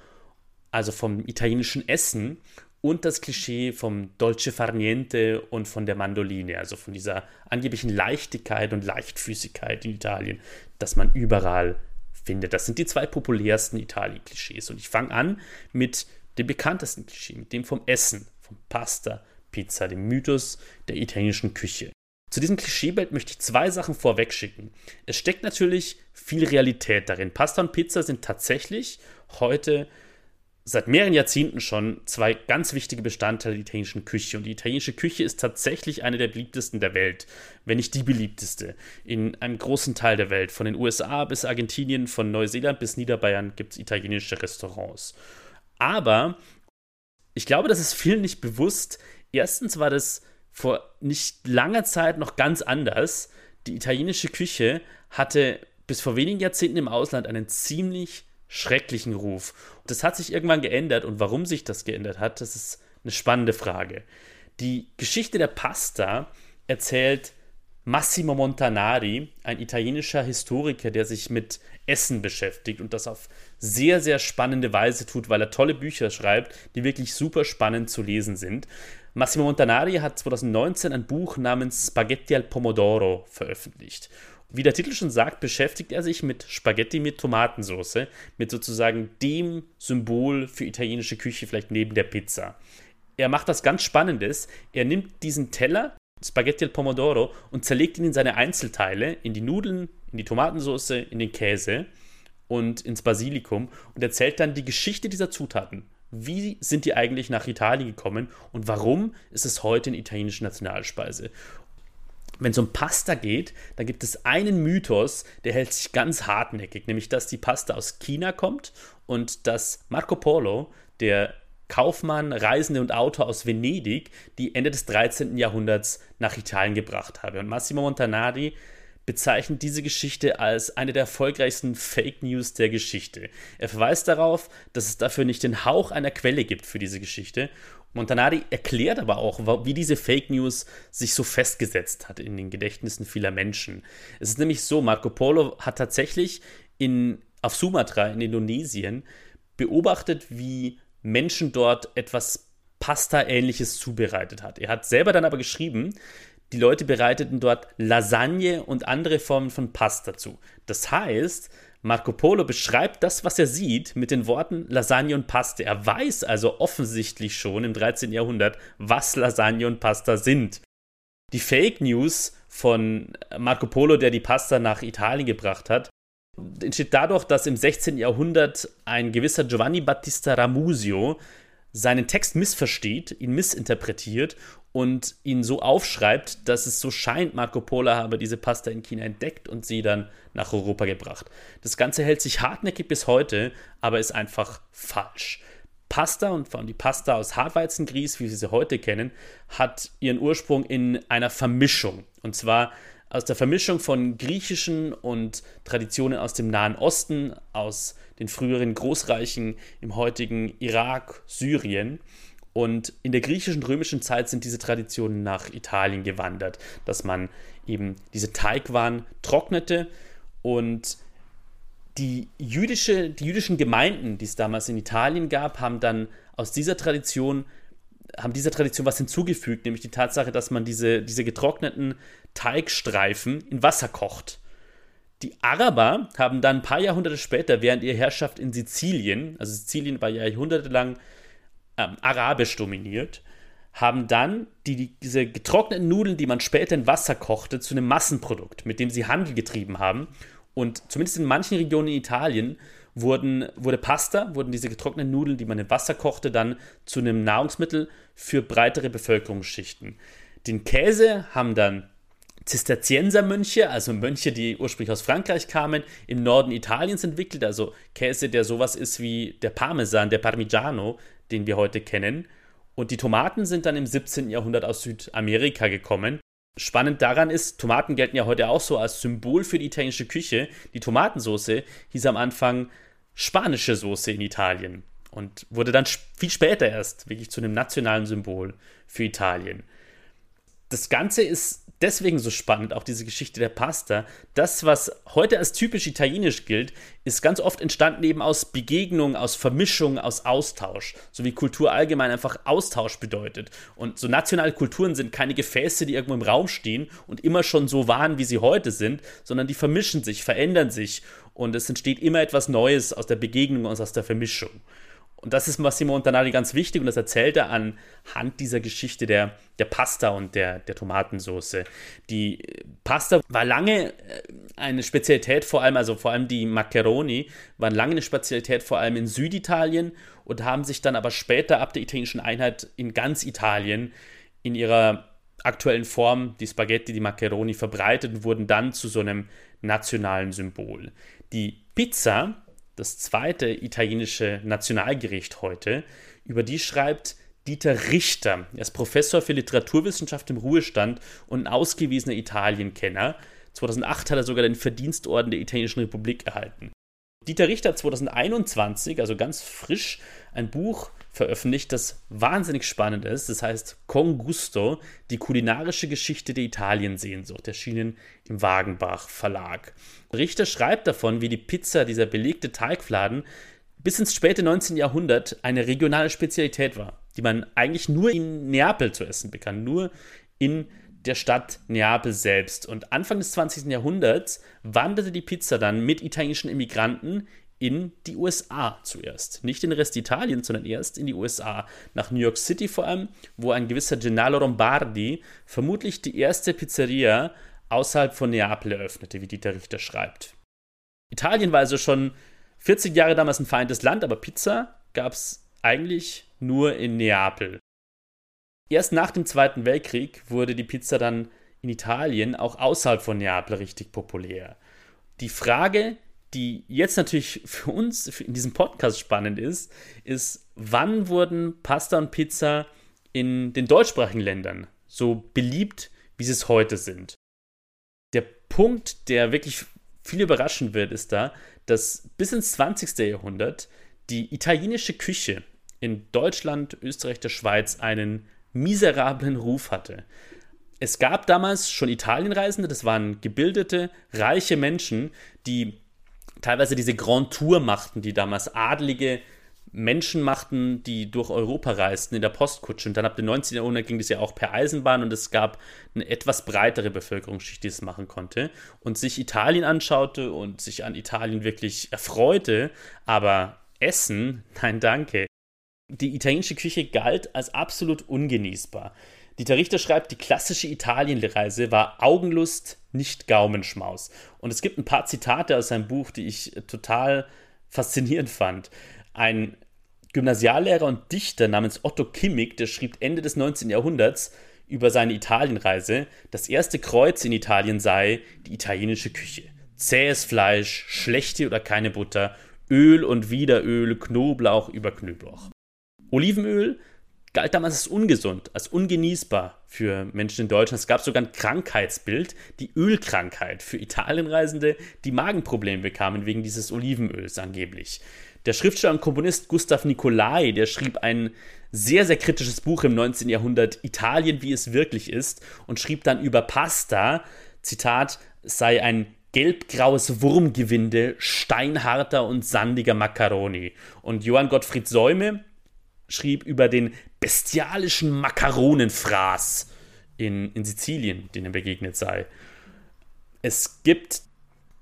S1: also vom italienischen Essen und das Klischee vom Dolce Far Niente und von der Mandoline, also von dieser angeblichen Leichtigkeit und Leichtfüßigkeit in Italien, das man überall findet. Das sind die zwei populärsten Italien-Klischees. Und ich fange an mit dem bekanntesten Klischee, mit dem vom Essen, vom Pasta, Pizza, dem Mythos der italienischen Küche. Zu diesem Klischeebild möchte ich zwei Sachen vorwegschicken. Es steckt natürlich viel Realität darin. Pasta und Pizza sind tatsächlich heute seit mehreren Jahrzehnten schon zwei ganz wichtige Bestandteile der italienischen Küche. Und die italienische Küche ist tatsächlich eine der beliebtesten der Welt, wenn nicht die beliebteste. In einem großen Teil der Welt, von den USA bis Argentinien, von Neuseeland bis Niederbayern, gibt es italienische Restaurants. Aber ich glaube, das ist vielen nicht bewusst. Erstens war das vor nicht langer Zeit noch ganz anders. Die italienische Küche hatte bis vor wenigen Jahrzehnten im Ausland einen ziemlich schrecklichen Ruf. Und das hat sich irgendwann geändert und warum sich das geändert hat, das ist eine spannende Frage. Die Geschichte der Pasta erzählt Massimo Montanari, ein italienischer Historiker, der sich mit Essen beschäftigt und das auf sehr, sehr spannende Weise tut, weil er tolle Bücher schreibt, die wirklich super spannend zu lesen sind. Massimo Montanari hat 2019 ein Buch namens Spaghetti al Pomodoro veröffentlicht. Wie der Titel schon sagt, beschäftigt er sich mit Spaghetti mit Tomatensauce, mit sozusagen dem Symbol für italienische Küche, vielleicht neben der Pizza. Er macht das ganz Spannendes. Er nimmt diesen Teller, Spaghetti al Pomodoro, und zerlegt ihn in seine Einzelteile, in die Nudeln, in die Tomatensauce, in den Käse und ins Basilikum und erzählt dann die Geschichte dieser Zutaten. Wie sind die eigentlich nach Italien gekommen und warum ist es heute eine italienische Nationalspeise? Wenn es um Pasta geht, da gibt es einen Mythos, der hält sich ganz hartnäckig, nämlich dass die Pasta aus China kommt und dass Marco Polo, der Kaufmann, Reisende und Autor aus Venedig, die Ende des 13. Jahrhunderts nach Italien gebracht habe. Und Massimo Montanari bezeichnet diese Geschichte als eine der erfolgreichsten Fake News der Geschichte. Er verweist darauf, dass es dafür nicht den Hauch einer Quelle gibt für diese Geschichte Montanari erklärt aber auch, wie diese Fake News sich so festgesetzt hat in den Gedächtnissen vieler Menschen. Es ist nämlich so, Marco Polo hat tatsächlich in, auf Sumatra in Indonesien beobachtet, wie Menschen dort etwas Pasta-ähnliches zubereitet hat. Er hat selber dann aber geschrieben, die Leute bereiteten dort Lasagne und andere Formen von Pasta zu. Das heißt, Marco Polo beschreibt das, was er sieht, mit den Worten Lasagne und Pasta. Er weiß also offensichtlich schon im 13. Jahrhundert, was Lasagne und Pasta sind. Die Fake News von Marco Polo, der die Pasta nach Italien gebracht hat, entsteht dadurch, dass im 16. Jahrhundert ein gewisser Giovanni Battista Ramusio seinen Text missversteht, ihn missinterpretiert und ihn so aufschreibt, dass es so scheint, Marco Polo habe diese Pasta in China entdeckt und sie dann nach Europa gebracht. Das Ganze hält sich hartnäckig bis heute, aber ist einfach falsch. Pasta und vor allem die Pasta aus Hartweizengrieß, wie wir sie heute kennen, hat ihren Ursprung in einer Vermischung. Und zwar aus der Vermischung von griechischen und Traditionen aus dem Nahen Osten, aus den früheren Großreichen im heutigen Irak, Syrien. Und in der griechischen und römischen Zeit sind diese Traditionen nach Italien gewandert, dass man eben diese Teigwaren trocknete und die, jüdische, die jüdischen Gemeinden, die es damals in Italien gab, haben dann aus dieser Tradition haben dieser Tradition was hinzugefügt, nämlich die Tatsache, dass man diese, diese getrockneten Teigstreifen in Wasser kocht. Die Araber haben dann ein paar Jahrhunderte später, während ihrer Herrschaft in Sizilien, also Sizilien war ja jahrhundertelang ähm, arabisch dominiert, haben dann die, diese getrockneten Nudeln, die man später in Wasser kochte, zu einem Massenprodukt, mit dem sie Handel getrieben haben. Und zumindest in manchen Regionen in Italien wurden, wurde Pasta, wurden diese getrockneten Nudeln, die man in Wasser kochte, dann zu einem Nahrungsmittel für breitere Bevölkerungsschichten. Den Käse haben dann Zisterziensermönche, also Mönche, die ursprünglich aus Frankreich kamen, im Norden Italiens entwickelt, also Käse, der sowas ist wie der Parmesan, der Parmigiano, den wir heute kennen. Und die Tomaten sind dann im 17. Jahrhundert aus Südamerika gekommen. Spannend daran ist, Tomaten gelten ja heute auch so als Symbol für die italienische Küche. Die Tomatensauce hieß am Anfang spanische Soße in Italien und wurde dann viel später erst wirklich zu einem nationalen Symbol für Italien. Das Ganze ist deswegen so spannend, auch diese Geschichte der Pasta. Das, was heute als typisch italienisch gilt, ist ganz oft entstanden eben aus Begegnung, aus Vermischung, aus Austausch. So wie Kultur allgemein einfach Austausch bedeutet. Und so nationale Kulturen sind keine Gefäße, die irgendwo im Raum stehen und immer schon so waren, wie sie heute sind, sondern die vermischen sich, verändern sich. Und es entsteht immer etwas Neues aus der Begegnung und aus der Vermischung. Und das ist Massimo Montanari ganz wichtig und das erzählt er anhand dieser Geschichte der, der Pasta und der, der Tomatensauce. Die Pasta war lange äh, eine Spezialität vor allem, also vor allem die Maccheroni, waren lange eine Spezialität vor allem in Süditalien und haben sich dann aber später ab der italienischen Einheit in ganz Italien in ihrer aktuellen Form, die Spaghetti, die Maccheroni, verbreitet und wurden dann zu so einem nationalen Symbol. Die Pizza, das zweite italienische Nationalgericht heute, über die schreibt Dieter Richter. Er ist Professor für Literaturwissenschaft im Ruhestand und ein ausgewiesener Italienkenner. 2008 hat er sogar den Verdienstorden der Italienischen Republik erhalten. Dieter Richter hat 2021, also ganz frisch, ein Buch veröffentlicht, das wahnsinnig spannend ist. Das heißt Con Gusto, die kulinarische Geschichte der Italiensehnsucht, erschienen im Wagenbach Verlag. Richter schreibt davon, wie die Pizza, dieser belegte Teigfladen, bis ins späte 19. Jahrhundert eine regionale Spezialität war, die man eigentlich nur in Neapel zu essen bekam, nur in der Stadt Neapel selbst. Und Anfang des 20. Jahrhunderts wanderte die Pizza dann mit italienischen Immigranten in die USA zuerst. Nicht in den Rest Italiens, sondern erst in die USA. Nach New York City vor allem, wo ein gewisser Gennaro Lombardi vermutlich die erste Pizzeria außerhalb von Neapel eröffnete, wie Dieter Richter schreibt. Italien war also schon 40 Jahre damals ein feindes Land, aber Pizza gab es eigentlich nur in Neapel. Erst nach dem Zweiten Weltkrieg wurde die Pizza dann in Italien auch außerhalb von Neapel richtig populär. Die Frage, die jetzt natürlich für uns in diesem Podcast spannend ist, ist, wann wurden Pasta und Pizza in den deutschsprachigen Ländern so beliebt, wie sie es heute sind? Der Punkt, der wirklich viel überraschen wird, ist da, dass bis ins 20. Jahrhundert die italienische Küche in Deutschland, Österreich, der Schweiz einen miserablen Ruf hatte. Es gab damals schon Italienreisende, das waren gebildete, reiche Menschen, die teilweise diese Grand Tour machten, die damals adlige Menschen machten, die durch Europa reisten in der Postkutsche. Und dann ab dem 19. Jahrhundert ging das ja auch per Eisenbahn und es gab eine etwas breitere Bevölkerungsschicht, die es machen konnte und sich Italien anschaute und sich an Italien wirklich erfreute. Aber Essen, nein, danke die italienische Küche galt als absolut ungenießbar. Dieter Richter schreibt, die klassische Italienreise war Augenlust, nicht Gaumenschmaus. Und es gibt ein paar Zitate aus seinem Buch, die ich total faszinierend fand. Ein Gymnasiallehrer und Dichter namens Otto Kimmig, der schrieb Ende des 19. Jahrhunderts über seine Italienreise, das erste Kreuz in Italien sei die italienische Küche. Zähes Fleisch, schlechte oder keine Butter, Öl und wieder Öl, Knoblauch über Knoblauch. Olivenöl galt damals als ungesund, als ungenießbar für Menschen in Deutschland. Es gab sogar ein Krankheitsbild, die Ölkrankheit für Italienreisende, die Magenprobleme bekamen wegen dieses Olivenöls angeblich. Der Schriftsteller und Komponist Gustav Nicolai, der schrieb ein sehr, sehr kritisches Buch im 19. Jahrhundert, Italien, wie es wirklich ist, und schrieb dann über Pasta, Zitat, sei ein gelbgraues Wurmgewinde, steinharter und sandiger Macaroni. Und Johann Gottfried Säume, schrieb über den bestialischen Makaronenfraß in, in Sizilien, den er begegnet sei. Es gibt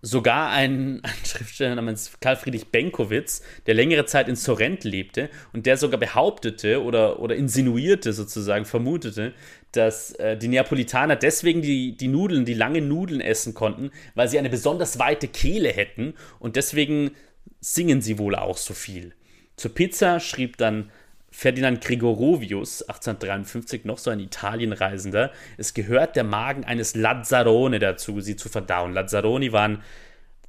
S1: sogar einen, einen, Schriftsteller namens Karl Friedrich Benkowitz, der längere Zeit in Sorrent lebte und der sogar behauptete oder, oder insinuierte sozusagen, vermutete, dass äh, die Neapolitaner deswegen die, die Nudeln, die langen Nudeln essen konnten, weil sie eine besonders weite Kehle hätten und deswegen singen sie wohl auch so viel. Zur Pizza schrieb dann Ferdinand Gregorovius, 1853, noch so ein Italienreisender. Es gehört der Magen eines Lazzarone dazu, sie zu verdauen. Lazzaroni waren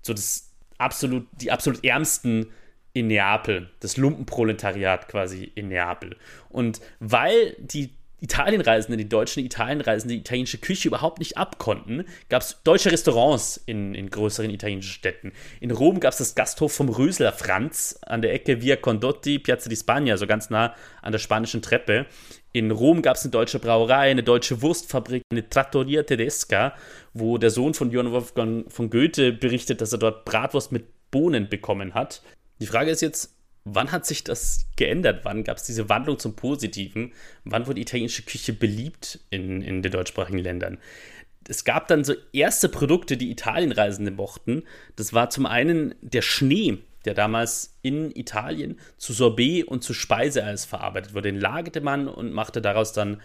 S1: so das absolut, die absolut ärmsten in Neapel, das Lumpenproletariat quasi in Neapel. Und weil die Italienreisende, die deutschen Italienreisende, die italienische Küche überhaupt nicht abkonnten, gab es deutsche Restaurants in, in größeren italienischen Städten. In Rom gab es das Gasthof vom Rösler Franz an der Ecke Via Condotti, Piazza di Spagna, so ganz nah an der spanischen Treppe. In Rom gab es eine deutsche Brauerei, eine deutsche Wurstfabrik, eine Trattoria Tedesca, wo der Sohn von Johann Wolfgang von Goethe berichtet, dass er dort Bratwurst mit Bohnen bekommen hat. Die Frage ist jetzt, wann hat sich das geändert? Wann gab es diese Wandlung zum Positiven? Wann wurde italienische Küche beliebt in, in den deutschsprachigen Ländern? Es gab dann so erste Produkte, die Italienreisende mochten. Das war zum einen der Schnee, der damals in Italien zu Sorbet und zu Speiseeis verarbeitet wurde. Den lagerte man und machte daraus dann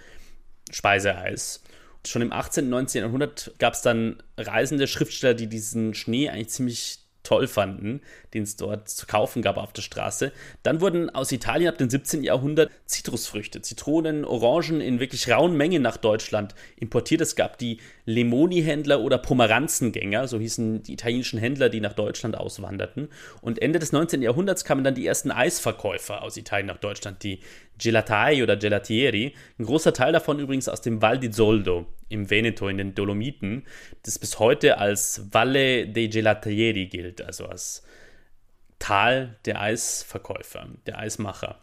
S1: Speiseeis. Schon im 18. und 19. Jahrhundert gab es dann reisende Schriftsteller, die diesen Schnee eigentlich ziemlich toll fanden, den es dort zu kaufen gab auf der Straße. Dann wurden aus Italien ab dem 17. Jahrhundert Zitrusfrüchte, Zitronen, Orangen in wirklich rauen Mengen nach Deutschland importiert. Es gab die Lemoni-Händler oder Pomeranzengänger, so hießen die italienischen Händler, die nach Deutschland auswanderten. Und Ende des 19. Jahrhunderts kamen dann die ersten Eisverkäufer aus Italien nach Deutschland, die Gelatai oder Gelatieri. Ein großer Teil davon übrigens aus dem Val di Zoldo im Veneto, in den Dolomiten, das bis heute als Valle dei Gelatieri gilt, also als Tal der Eisverkäufer, der Eismacher.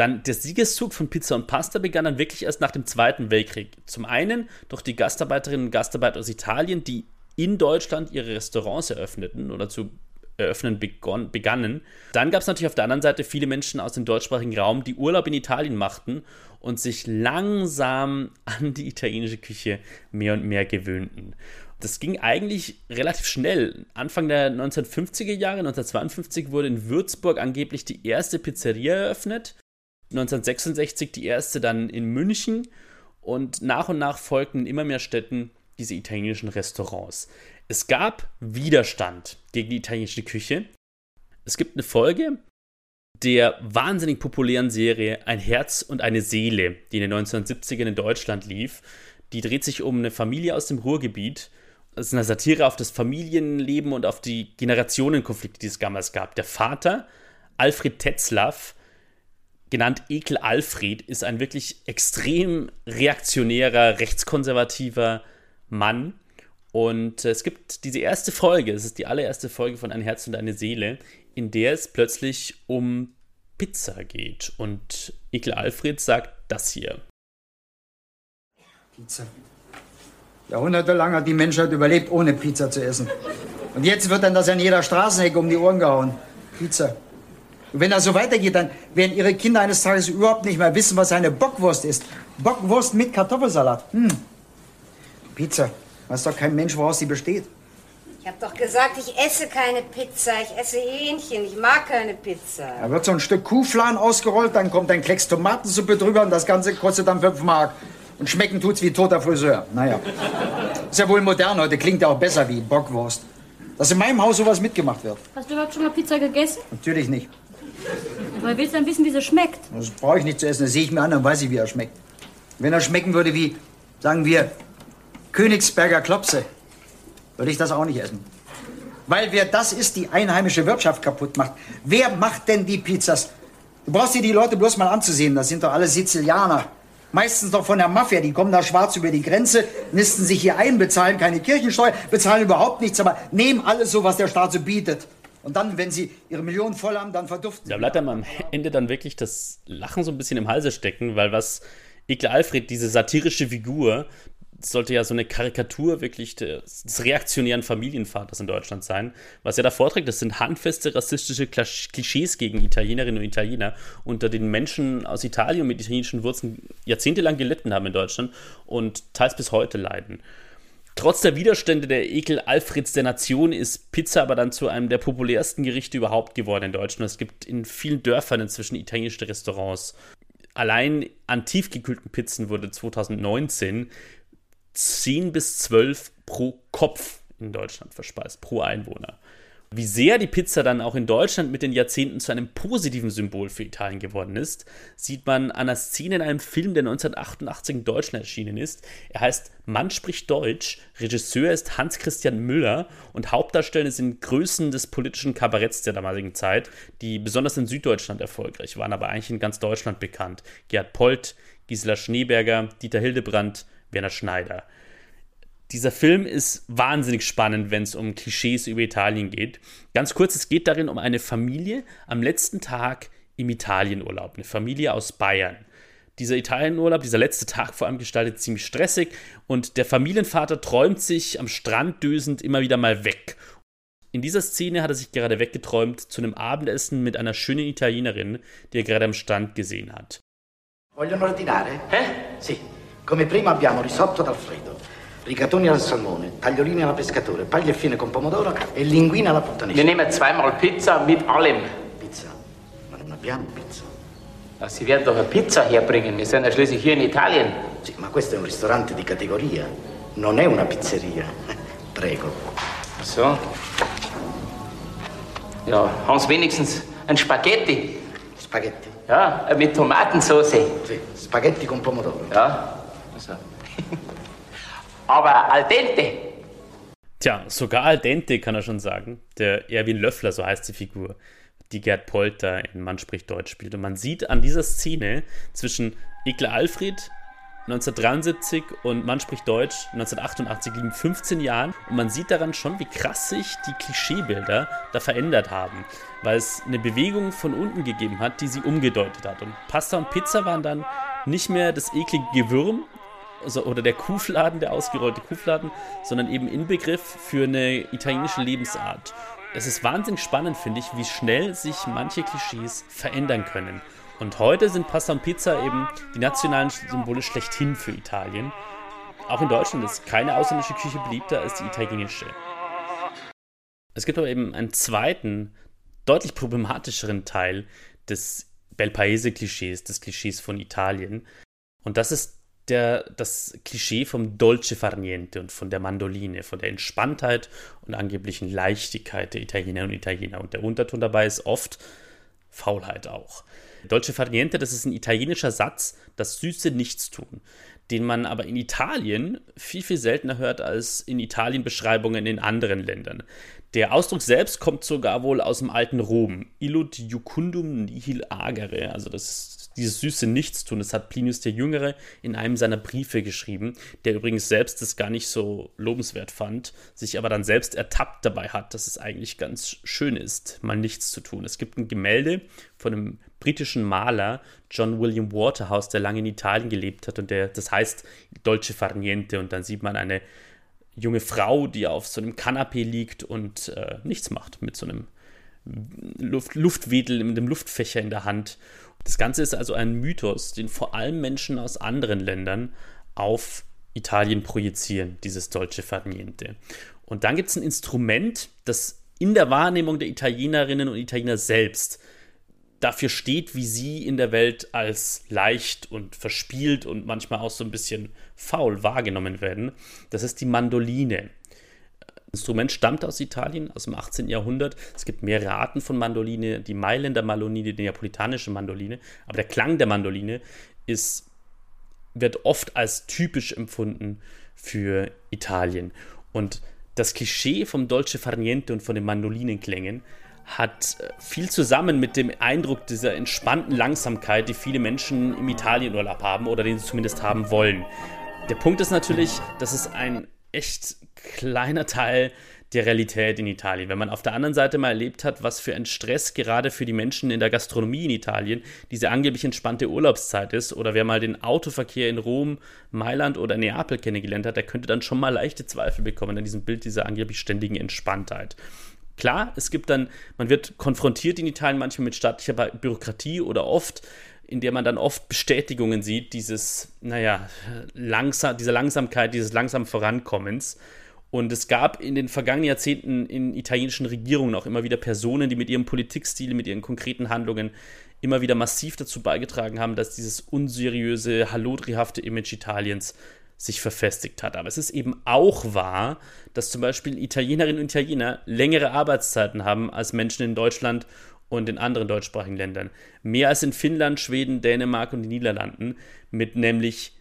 S1: Dann der Siegeszug von Pizza und Pasta begann dann wirklich erst nach dem Zweiten Weltkrieg. Zum einen durch die Gastarbeiterinnen und Gastarbeiter aus Italien, die in Deutschland ihre Restaurants eröffneten oder zu eröffnen begon, begannen. Dann gab es natürlich auf der anderen Seite viele Menschen aus dem deutschsprachigen Raum, die Urlaub in Italien machten und sich langsam an die italienische Küche mehr und mehr gewöhnten. Das ging eigentlich relativ schnell. Anfang der 1950er Jahre, 1952, wurde in Würzburg angeblich die erste Pizzeria eröffnet. 1966 die erste dann in München und nach und nach folgten in immer mehr Städten diese italienischen Restaurants. Es gab Widerstand gegen die italienische Küche. Es gibt eine Folge der wahnsinnig populären Serie Ein Herz und eine Seele, die in den 1970ern in Deutschland lief. Die dreht sich um eine Familie aus dem Ruhrgebiet. Es ist eine Satire auf das Familienleben und auf die Generationenkonflikte, die es damals gab. Der Vater, Alfred Tetzlaff, genannt Ekel Alfred, ist ein wirklich extrem reaktionärer, rechtskonservativer Mann, und es gibt diese erste Folge, es ist die allererste Folge von Ein Herz und eine Seele, in der es plötzlich um Pizza geht. Und Ekel Alfred sagt das hier.
S9: Pizza. Jahrhundertelang hat die Menschheit überlebt, ohne Pizza zu essen. Und jetzt wird dann das an jeder Straßenhecke um die Ohren gehauen. Pizza. Und wenn das so weitergeht, dann werden ihre Kinder eines Tages überhaupt nicht mehr wissen, was eine Bockwurst ist. Bockwurst mit Kartoffelsalat. Hm. Pizza. Weiß doch kein Mensch, woraus sie besteht.
S10: Ich hab doch gesagt, ich esse keine Pizza. Ich esse Hähnchen. Ich mag keine Pizza.
S9: Da wird so ein Stück Kuhflan ausgerollt, dann kommt ein Klecks Tomatensuppe drüber und das Ganze kostet dann 5 Mark. Und schmecken tut's wie toter Friseur. Naja. Ist ja wohl modern heute, klingt ja auch besser wie Bockwurst. Dass in meinem Haus sowas mitgemacht wird.
S11: Hast du überhaupt schon mal Pizza gegessen?
S9: Natürlich nicht.
S11: Aber willst du dann wissen, wie sie schmeckt?
S9: Das brauche ich nicht zu essen, das sehe ich mir an, dann weiß ich, wie er schmeckt. Wenn er schmecken würde wie, sagen wir, Königsberger Klopse, würde ich das auch nicht essen. Weil wer das ist, die einheimische Wirtschaft kaputt macht. Wer macht denn die Pizzas? Du brauchst dir die Leute bloß mal anzusehen. Das sind doch alle Sizilianer. Meistens doch von der Mafia. Die kommen da schwarz über die Grenze, nisten sich hier ein, bezahlen keine Kirchensteuer, bezahlen überhaupt nichts, aber nehmen alles so, was der Staat so bietet. Und dann, wenn sie ihre Millionen voll haben, dann verduften sie.
S1: Da bleibt einem am Ende dann wirklich das Lachen so ein bisschen im Halse stecken, weil was Ekel Alfred, diese satirische Figur, sollte ja so eine Karikatur wirklich des, des, reaktionären Familienvaters in Deutschland sein. Was er da vorträgt, das sind handfeste rassistische Klischees gegen Italienerinnen und Italiener, unter den Menschen aus Italien mit italienischen Wurzeln jahrzehntelang gelitten haben in Deutschland und teils bis heute leiden. Trotz der Widerstände der Ekel Alfreds der Nation ist Pizza aber dann zu einem der populärsten Gerichte überhaupt geworden in Deutschland. Es gibt in vielen Dörfern inzwischen italienische Restaurants. Allein an tiefgekühlten Pizzen wurde 2019 10 bis 12 pro Kopf in Deutschland verspeist, pro Einwohner. Wie sehr die Pizza dann auch in Deutschland mit den Jahrzehnten zu einem positiven Symbol für Italien geworden ist, sieht man an einer Szene in einem Film, der 1988 in Deutschland erschienen ist. Er heißt Mann spricht Deutsch, Regisseur ist Hans-Christian Müller und Hauptdarsteller sind Größen des politischen Kabaretts der damaligen Zeit, die besonders in Süddeutschland erfolgreich waren, aber eigentlich in ganz Deutschland bekannt. Gerhard Polt, Gisela Schneeberger, Dieter Hildebrandt, Werner Schneider. Dieser Film ist wahnsinnig spannend, wenn es um Klischees über Italien geht. Ganz kurz, es geht darin um eine Familie am letzten Tag im Italienurlaub, eine Familie aus Bayern. Dieser Italienurlaub, dieser letzte Tag vor allem gestaltet ziemlich stressig und der Familienvater träumt sich am Strand dösend immer wieder mal weg. In dieser Szene hat er sich gerade weggeträumt zu einem Abendessen mit einer schönen Italienerin, die er gerade am Strand gesehen hat.
S12: Vogliono ordinare? Eh? Sì. Come prima abbiamo risotto d'Alfredo, rigatoni al salmone, tagliolini alla pescatore, paglie fine con pomodoro e linguine alla puttanesca.
S13: Wir nehmen zweimal Pizza mit allem.
S12: Pizza? Ma non abbiamo pizza.
S13: Sie werden doch eine Pizza herbringen. Wir sind ja schließlich hier in Italien.
S12: Sì, ma questo è un ristorante di categoria. Non è una pizzeria. Prego.
S13: So. Ja, haben Sie wenigstens ein Spaghetti?
S12: Spaghetti?
S13: Ja, mit Tomatensauce.
S12: Sì, spaghetti con pomodoro.
S13: Ja, also. Aber al dente.
S1: Tja, sogar al dente kann er schon sagen. Der Erwin Löffler, so heißt die Figur, die Gerd Polter in Mann spricht Deutsch spielt. Und man sieht an dieser Szene zwischen Ekle Alfred 1973 und Mann spricht Deutsch 1988 liegen 15 Jahren und man sieht daran schon, wie krass sich die Klischeebilder da verändert haben, weil es eine Bewegung von unten gegeben hat, die sie umgedeutet hat. Und Pasta und Pizza waren dann nicht mehr das eklige Gewürm also, oder der Kuhfladen, der ausgerollte Kuhfladen, sondern eben Inbegriff für eine italienische Lebensart. Es ist wahnsinnig spannend, finde ich, wie schnell sich manche Klischees verändern können. Und heute sind Pasta und Pizza eben die nationalen Symbole schlechthin für Italien. Auch in Deutschland ist keine ausländische Küche beliebter als die italienische. Es gibt aber eben einen zweiten, deutlich problematischeren Teil des Bel Paese-Klischees, des Klischees von Italien. Und das ist der, das Klischee vom Dolce far niente und von der Mandoline, von der Entspanntheit und angeblichen Leichtigkeit der Italienerinnen und Italiener. Und der Unterton dabei ist oft Faulheit auch. Dolce far niente, das ist ein italienischer Satz, das süße Nichtstun, den man aber in Italien viel, viel seltener hört als in Italien-Beschreibungen in anderen Ländern. Der Ausdruck selbst kommt sogar wohl aus dem alten Rom. Illud jucundum nihil agere, also das ist dieses süße Nichtstun, das hat Plinius der Jüngere in einem seiner Briefe geschrieben, der übrigens selbst das gar nicht so lobenswert fand, sich aber dann selbst ertappt dabei hat, dass es eigentlich ganz schön ist, mal nichts zu tun. Es gibt ein Gemälde von einem britischen Maler, John William Waterhouse, der lange in Italien gelebt hat und der, das heißt Dolce Far Niente und dann sieht man eine junge Frau, die auf so einem Kanapee liegt und äh, nichts macht mit so einem Luft, Luftwedel mit dem Luftfächer in der Hand. Das Ganze ist also ein Mythos, den vor allem Menschen aus anderen Ländern auf Italien projizieren, dieses Dolce Far Niente. Und dann gibt es ein Instrument, das in der Wahrnehmung der Italienerinnen und Italiener selbst dafür steht, wie sie in der Welt als leicht und verspielt und manchmal auch so ein bisschen faul wahrgenommen werden. Das ist die Mandoline. Instrument stammt aus Italien, aus dem 18. Jahrhundert. Es gibt mehrere Arten von Mandoline, die Mailänder Mandoline, die neapolitanische Mandoline. Aber der Klang der Mandoline ist, wird oft als typisch empfunden für Italien. Und das Klischee vom Dolce Far Niente und von den Mandolinenklängen hat äh, viel zusammen mit dem Eindruck dieser entspannten Langsamkeit, die viele Menschen im Italienurlaub haben oder den sie zumindest haben wollen. Der Punkt ist natürlich, dass es ein echt kleiner Teil der Realität in Italien. Wenn man auf der anderen Seite mal erlebt hat, was für ein Stress gerade für die Menschen in der Gastronomie in Italien diese angeblich entspannte Urlaubszeit ist, oder wer mal den Autoverkehr in Rom, Mailand oder Neapel kennengelernt hat, der könnte dann schon mal leichte Zweifel bekommen an diesem Bild dieser angeblich ständigen Entspanntheit. Klar, es gibt dann, man wird konfrontiert in Italien manchmal mit staatlicher Bürokratie oder oft in der man dann oft Bestätigungen sieht, dieses, naja, langsam, dieser Langsamkeit, dieses langsamen Vorankommens. Und es gab in den vergangenen Jahrzehnten in italienischen Regierungen auch immer wieder Personen, die mit ihrem Politikstil, mit ihren konkreten Handlungen immer wieder massiv dazu beigetragen haben, dass dieses unseriöse, hallodrihafte Image Italiens sich verfestigt hat. Aber es ist eben auch wahr, dass zum Beispiel Italienerinnen und Italiener längere Arbeitszeiten haben als Menschen in Deutschland und in anderen deutschsprachigen Ländern. Mehr als in Finnland, Schweden, Dänemark und den Niederlanden, mit nämlich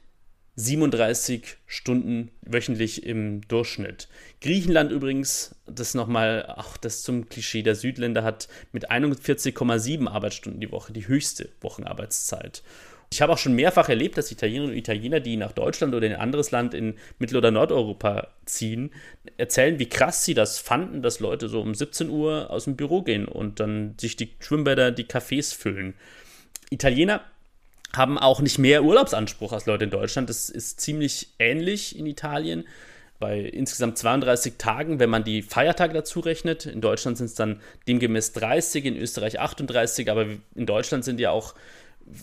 S1: 37 Stunden wöchentlich im Durchschnitt. Griechenland übrigens, das nochmal, auch das zum Klischee der Südländer hat, mit 41,7 Arbeitsstunden die Woche die höchste Wochenarbeitszeit. Ich habe auch schon mehrfach erlebt, dass Italienerinnen und Italiener, die nach Deutschland oder in ein anderes Land in Mittel- oder Nordeuropa ziehen, erzählen, wie krass sie das fanden, dass Leute so um 17 Uhr aus dem Büro gehen und dann sich die Schwimmbäder, die Cafés füllen. Italiener haben auch nicht mehr Urlaubsanspruch als Leute in Deutschland. Das ist ziemlich ähnlich in Italien. Bei insgesamt 32 Tagen, wenn man die Feiertage dazu rechnet. In Deutschland sind es dann demgemäß 30, in Österreich 38, aber in Deutschland sind ja auch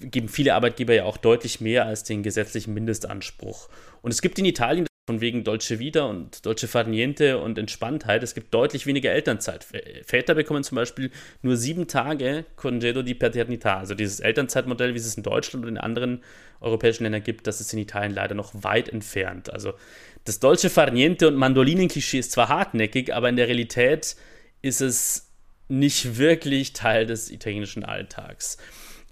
S1: geben viele Arbeitgeber ja auch deutlich mehr als den gesetzlichen Mindestanspruch. Und es gibt in Italien von wegen Dolce Vita und Dolce Farniente und Entspanntheit. Es gibt deutlich weniger Elternzeit. Väter bekommen zum Beispiel nur sieben Tage Congedo di Paternità. Also dieses Elternzeitmodell, wie es in Deutschland und in anderen europäischen Ländern gibt, das ist in Italien leider noch weit entfernt. Also das Dolce Farniente und Mandolinen-Klischee ist zwar hartnäckig, aber in der Realität ist es nicht wirklich Teil des italienischen Alltags.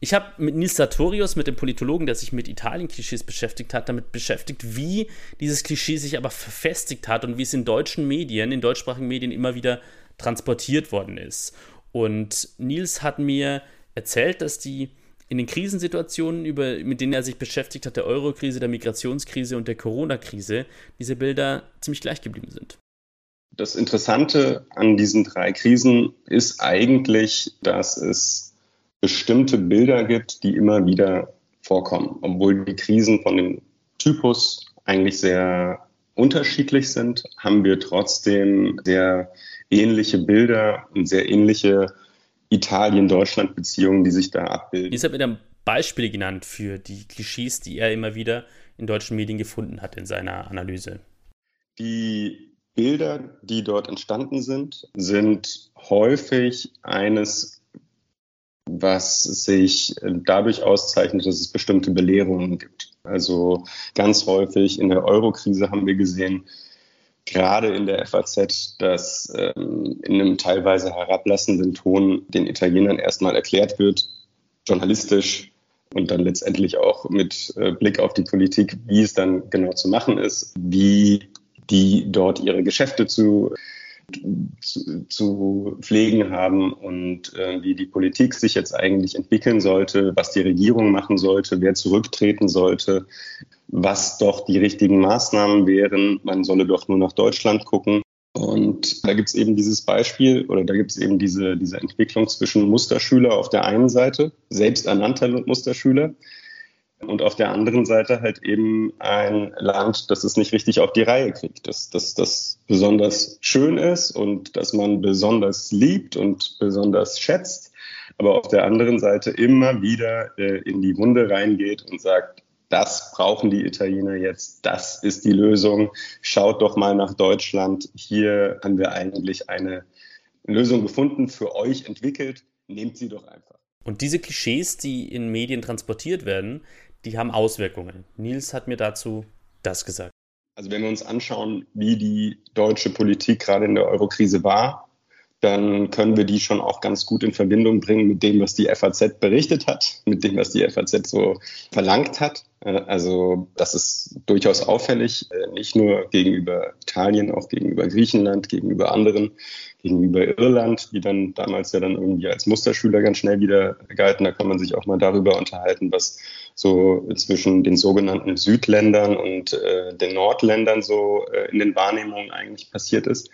S1: Ich habe mit Nils Sartorius, mit dem Politologen, der sich mit Italien-Klischees beschäftigt hat, damit beschäftigt, wie dieses Klischee sich aber verfestigt hat und wie es in deutschen Medien, in deutschsprachigen Medien immer wieder transportiert worden ist. Und Nils hat mir erzählt, dass die in den Krisensituationen, über, mit denen er sich beschäftigt hat, der Euro-Krise, der Migrationskrise und der Corona-Krise, diese Bilder ziemlich gleich geblieben sind.
S8: Das Interessante an diesen drei Krisen ist eigentlich, dass es bestimmte Bilder gibt, die immer wieder vorkommen, obwohl die Krisen von dem Typus eigentlich sehr unterschiedlich sind, haben wir trotzdem sehr ähnliche Bilder und sehr ähnliche Italien-Deutschland-Beziehungen, die sich da abbilden.
S1: Jetzt hat mir dann Beispiele genannt für die Klischees, die er immer wieder in deutschen Medien gefunden hat in seiner Analyse.
S8: Die Bilder, die dort entstanden sind, sind häufig eines was sich äh, dadurch auszeichnet, dass es bestimmte Belehrungen gibt. Also ganz häufig in der Eurokrise haben wir gesehen, gerade in der FAZ, dass ähm, in einem teilweise herablassenden Ton den Italienern erstmal erklärt wird, journalistisch und dann letztendlich auch mit äh, Blick auf die Politik, wie es dann genau zu machen ist, wie die dort ihre Geschäfte zu zu, zu pflegen haben und äh, wie die Politik sich jetzt eigentlich entwickeln sollte, was die Regierung machen sollte, wer zurücktreten sollte, was doch die richtigen Maßnahmen wären. Man solle doch nur nach Deutschland gucken. Und da gibt es eben dieses Beispiel oder da gibt es eben diese, diese Entwicklung zwischen Musterschüler auf der einen Seite, selbsternannter Musterschüler, und auf der anderen Seite halt eben ein Land, das es nicht richtig auf die Reihe kriegt, dass das, das besonders schön ist und dass man besonders liebt und besonders schätzt, aber auf der anderen Seite immer wieder äh, in die Wunde reingeht und sagt, das brauchen die Italiener jetzt, das ist die Lösung. Schaut doch mal nach Deutschland. Hier haben wir eigentlich eine Lösung gefunden, für euch entwickelt. Nehmt sie doch einfach.
S1: Und diese Klischees, die in Medien transportiert werden, die haben Auswirkungen. Nils hat mir dazu das gesagt.
S8: Also wenn wir uns anschauen, wie die deutsche Politik gerade in der Eurokrise war, dann können wir die schon auch ganz gut in Verbindung bringen mit dem, was die FAZ berichtet hat, mit dem, was die FAZ so verlangt hat. Äh, also das ist durchaus auffällig, äh, nicht nur gegenüber Italien, auch gegenüber Griechenland, gegenüber anderen, gegenüber Irland, die dann damals ja dann irgendwie als Musterschüler ganz schnell wieder galten. Da kann man sich auch mal darüber unterhalten, was so zwischen den sogenannten Südländern und äh, den Nordländern so äh, in den Wahrnehmungen eigentlich passiert ist.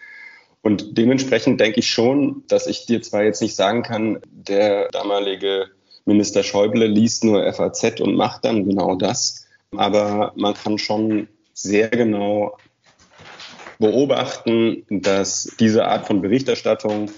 S8: Und dementsprechend denke ich schon, dass ich dir zwar jetzt nicht sagen kann, der damalige Minister Schäuble liest nur FAZ und macht dann genau das, aber man kann schon sehr genau beobachten, dass diese Art von Berichterstattung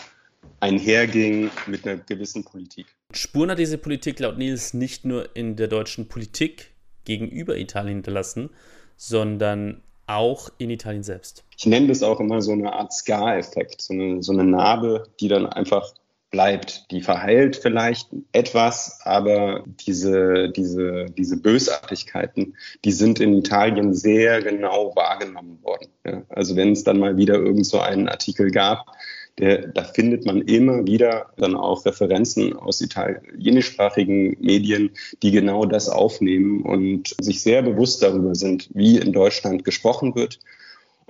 S8: einherging mit einer gewissen Politik.
S1: Spuren hat diese Politik laut Nils nicht nur in der deutschen Politik gegenüber Italien hinterlassen, sondern auch in Italien selbst.
S8: Ich nenne das auch immer so eine Art Scar-Effekt, so so eine Narbe, die dann einfach bleibt. Die verheilt vielleicht etwas, aber diese, diese, diese Bösartigkeiten, die sind in Italien sehr genau wahrgenommen worden. Ja, also wenn es dann mal wieder irgend so einen Artikel gab, der, da findet man immer wieder dann auch Referenzen aus italienischsprachigen Medien, die genau das aufnehmen und sich sehr bewusst darüber sind, wie in Deutschland gesprochen wird.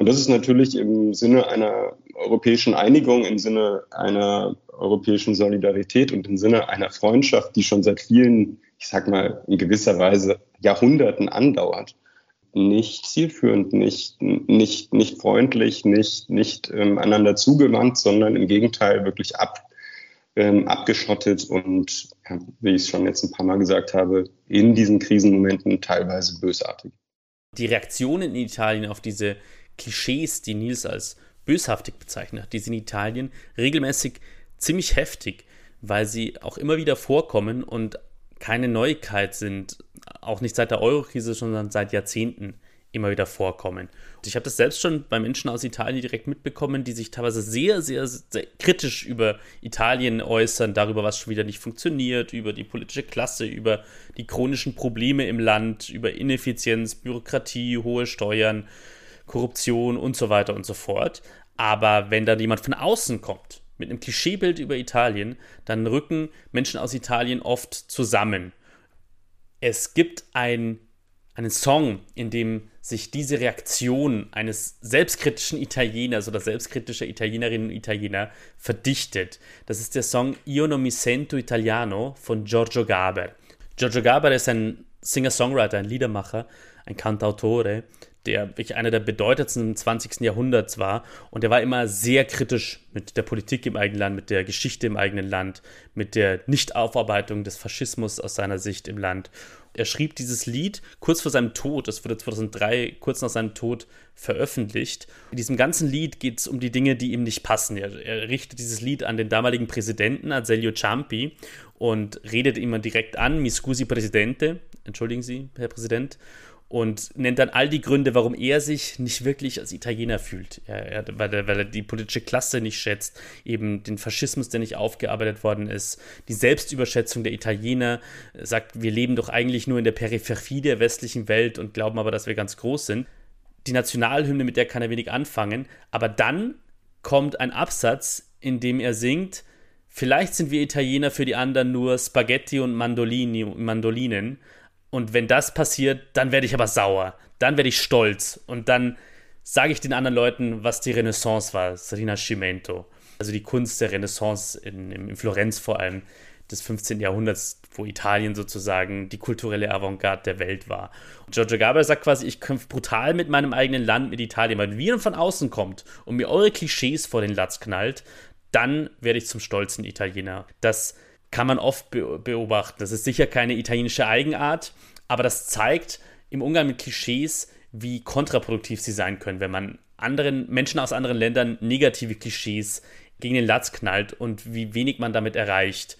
S8: Und das ist natürlich im Sinne einer europäischen Einigung, im Sinne einer europäischen Solidarität und im Sinne einer Freundschaft, die schon seit vielen, ich sag mal, in gewisser Weise Jahrhunderten andauert nicht zielführend, nicht, nicht, nicht freundlich, nicht, nicht ähm, einander zugewandt, sondern im Gegenteil wirklich ab, ähm, abgeschottet und, ja, wie ich es schon jetzt ein paar Mal gesagt habe, in diesen Krisenmomenten teilweise bösartig.
S1: Die Reaktionen in Italien auf diese Klischees, die Nils als böshaftig bezeichnet die sind in Italien regelmäßig ziemlich heftig, weil sie auch immer wieder vorkommen und keine Neuigkeit sind, auch nicht seit der Euro-Krise, sondern seit Jahrzehnten immer wieder vorkommen. Und ich habe das selbst schon bei Menschen aus Italien direkt mitbekommen, die sich teilweise sehr, sehr, sehr kritisch über Italien äußern, darüber, was schon wieder nicht funktioniert, über die politische Klasse, über die chronischen Probleme im Land, über Ineffizienz, Bürokratie, hohe Steuern, Korruption und so weiter und so fort. Aber wenn dann jemand von außen kommt, mit einem Klischeebild über Italien, dann rücken Menschen aus Italien oft zusammen. Es gibt ein, einen Song, in dem sich diese Reaktion eines selbstkritischen Italieners oder selbstkritischer Italienerinnen und Italiener verdichtet. Das ist der Song Io non mi sento italiano von Giorgio Gaber. Giorgio Gaber ist ein Singer-Songwriter, ein Liedermacher, ein Cantautore, der wirklich einer der bedeutendsten im 20. Jahrhunderts war. Und er war immer sehr kritisch mit der Politik im eigenen Land, mit der Geschichte im eigenen Land, mit der Nichtaufarbeitung des Faschismus aus seiner Sicht im Land. Er schrieb dieses Lied kurz vor seinem Tod, es wurde 2003 kurz nach seinem Tod veröffentlicht. In diesem ganzen Lied geht es um die Dinge, die ihm nicht passen. Er, er richtet dieses Lied an den damaligen Präsidenten, Azeglio Ciampi, und redet immer direkt an, mi scusi Presidente, entschuldigen Sie, Herr Präsident, und nennt dann all die Gründe, warum er sich nicht wirklich als Italiener fühlt. Er, weil, er, weil er die politische Klasse nicht schätzt, eben den Faschismus, der nicht aufgearbeitet worden ist, die Selbstüberschätzung der Italiener, sagt, wir leben doch eigentlich nur in der Peripherie der westlichen Welt und glauben aber, dass wir ganz groß sind. Die Nationalhymne, mit der kann er wenig anfangen, aber dann kommt ein Absatz, in dem er singt, vielleicht sind wir Italiener für die anderen nur Spaghetti und Mandolini, Mandolinen, und wenn das passiert, dann werde ich aber sauer. Dann werde ich stolz. Und dann sage ich den anderen Leuten, was die Renaissance war, das Rinascimento. Also die Kunst der Renaissance in, in Florenz vor allem des 15. Jahrhunderts, wo Italien sozusagen die kulturelle Avantgarde der Welt war. Und Giorgio Gaber sagt quasi, ich kämpfe brutal mit meinem eigenen Land, mit Italien. Wenn ihr von außen kommt und mir eure Klischees vor den Latz knallt, dann werde ich zum stolzen Italiener. Das kann man oft beobachten. Das ist sicher keine italienische Eigenart, aber das zeigt im Umgang mit Klischees, wie kontraproduktiv sie sein können, wenn man anderen Menschen aus anderen Ländern negative Klischees gegen den Latz knallt und wie wenig man damit erreicht.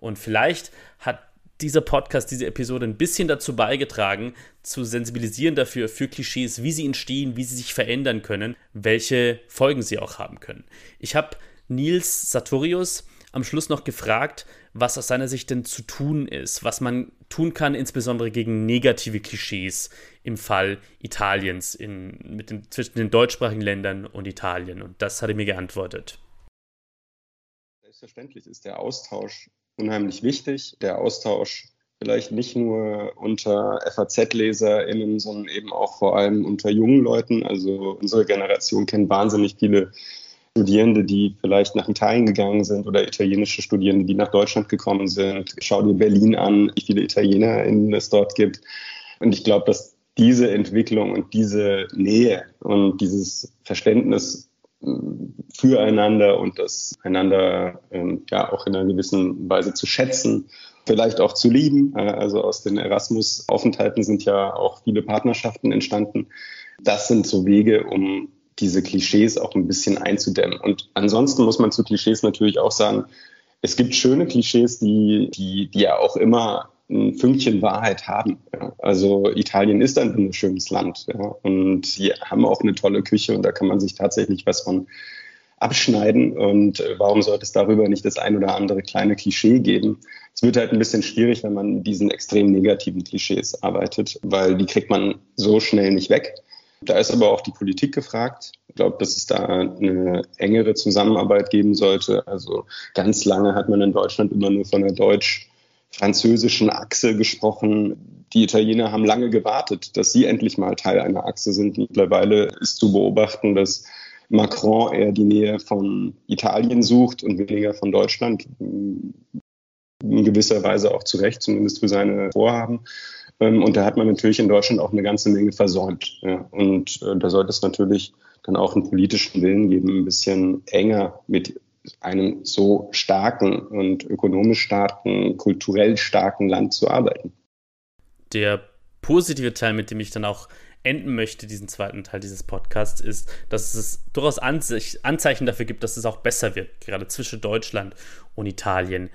S1: Und vielleicht hat dieser Podcast, diese Episode ein bisschen dazu beigetragen, zu sensibilisieren dafür, für Klischees, wie sie entstehen, wie sie sich verändern können, welche Folgen sie auch haben können. Ich habe Nils Sartorius am Schluss noch gefragt, was aus seiner Sicht denn zu tun ist, was man tun kann, insbesondere gegen negative Klischees im Fall Italiens in, mit den, zwischen den deutschsprachigen Ländern und Italien. Und das hat er mir geantwortet.
S8: Selbstverständlich ist der Austausch unheimlich wichtig. Der Austausch vielleicht nicht nur unter FAZ-LeserInnen, sondern eben auch vor allem unter jungen Leuten. Also unsere Generation kennt wahnsinnig viele Studierende, die vielleicht nach Italien gegangen sind oder italienische Studierende, die nach Deutschland gekommen sind. Schau dir Berlin an, wie viele ItalienerInnen es dort gibt. Und ich glaube, dass diese Entwicklung und diese Nähe und dieses Verständnis ähm, füreinander und das einander ähm, ja auch in einer gewissen Weise zu schätzen, vielleicht auch zu lieben. Äh, also aus den Erasmus-Aufenthalten sind ja auch viele Partnerschaften entstanden. Das sind so Wege, um diese Klischees auch ein bisschen einzudämmen. Und ansonsten muss man zu Klischees natürlich auch sagen, es gibt schöne Klischees, die, die, die ja auch immer ein Fünkchen Wahrheit haben. Ja. Also Italien ist ein wunderschönes Land ja. und sie haben auch eine tolle Küche und da kann man sich tatsächlich was von abschneiden. Und warum sollte es darüber nicht das ein oder andere kleine Klischee geben? Es wird halt ein bisschen schwierig, wenn man diesen extrem negativen Klischees arbeitet, weil die kriegt man so schnell nicht weg. Da ist aber auch die Politik gefragt. Ich glaube, dass es da eine engere Zusammenarbeit geben sollte. Also ganz lange hat man in Deutschland immer nur von der deutsch-französischen Achse gesprochen. Die Italiener haben lange gewartet, dass sie endlich mal Teil einer Achse sind. Mittlerweile ist zu beobachten, dass Macron eher die Nähe von Italien sucht und weniger von Deutschland. In gewisser Weise auch zu Recht, zumindest für seine Vorhaben. Ähm, und da hat man natürlich in Deutschland auch eine ganze Menge versäumt. Und äh, da sollte es natürlich dann auch einen politischen Willen geben, ein bisschen enger mit einem so starken und ökonomisch starken, kulturell starken Land zu arbeiten.
S1: Der positive Teil, mit dem ich dann auch enden möchte, diesen zweiten Teil dieses Podcasts, ist, dass es durchaus Anzeichen dafür gibt, dass es auch besser wird, gerade zwischen Deutschland und Italien.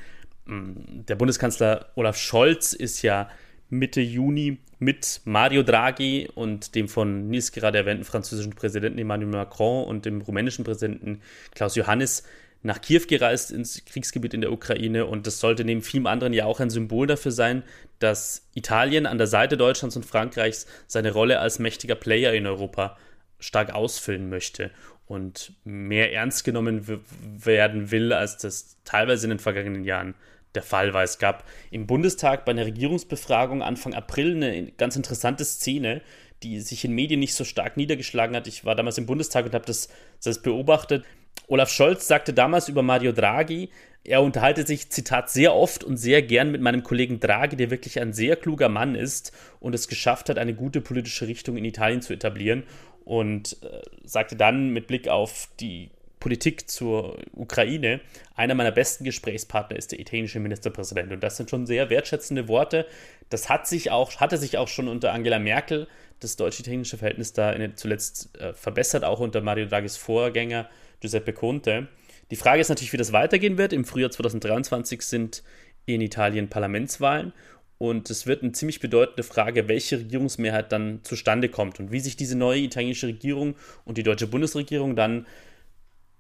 S1: Mm, der Bundeskanzler Olaf Scholz ist ja Mitte Juni mit Mario Draghi und dem von Nils gerade erwähnten französischen Präsidenten Emmanuel Macron und dem rumänischen Präsidenten Klaus Johannes nach Kiew gereist ins Kriegsgebiet in der Ukraine. Und das sollte neben vielem anderen ja auch ein Symbol dafür sein, dass Italien an der Seite Deutschlands und Frankreichs seine Rolle als mächtiger Player in Europa stark ausfüllen möchte und mehr ernst genommen werden will, als das teilweise in den vergangenen Jahren der Fall war. Es gab im Bundestag bei einer Regierungsbefragung Anfang April eine ganz interessante Szene, die sich in Medien nicht so stark niedergeschlagen hat. Ich war damals im Bundestag und habe das, das beobachtet. Olaf Scholz sagte damals über Mario Draghi, er unterhalte sich, Zitat, sehr oft und sehr gern mit meinem Kollegen Draghi, der wirklich ein sehr kluger Mann ist und es geschafft hat, eine gute politische Richtung in Italien zu etablieren. Und äh, sagte dann mit Blick auf die Politik zur Ukraine, einer meiner besten Gesprächspartner ist der italienische Ministerpräsident. Und das sind schon sehr wertschätzende Worte. Das hat sich auch, hatte sich auch schon unter Angela Merkel das deutsch-italienische Verhältnis da zuletzt äh, verbessert, auch unter Mario Draghis Vorgänger Giuseppe Conte. Die Frage ist natürlich, wie das weitergehen wird. Im Frühjahr 2023 sind in Italien Parlamentswahlen und es wird eine ziemlich bedeutende Frage, welche Regierungsmehrheit dann zustande kommt und wie sich diese neue italienische Regierung und die deutsche Bundesregierung dann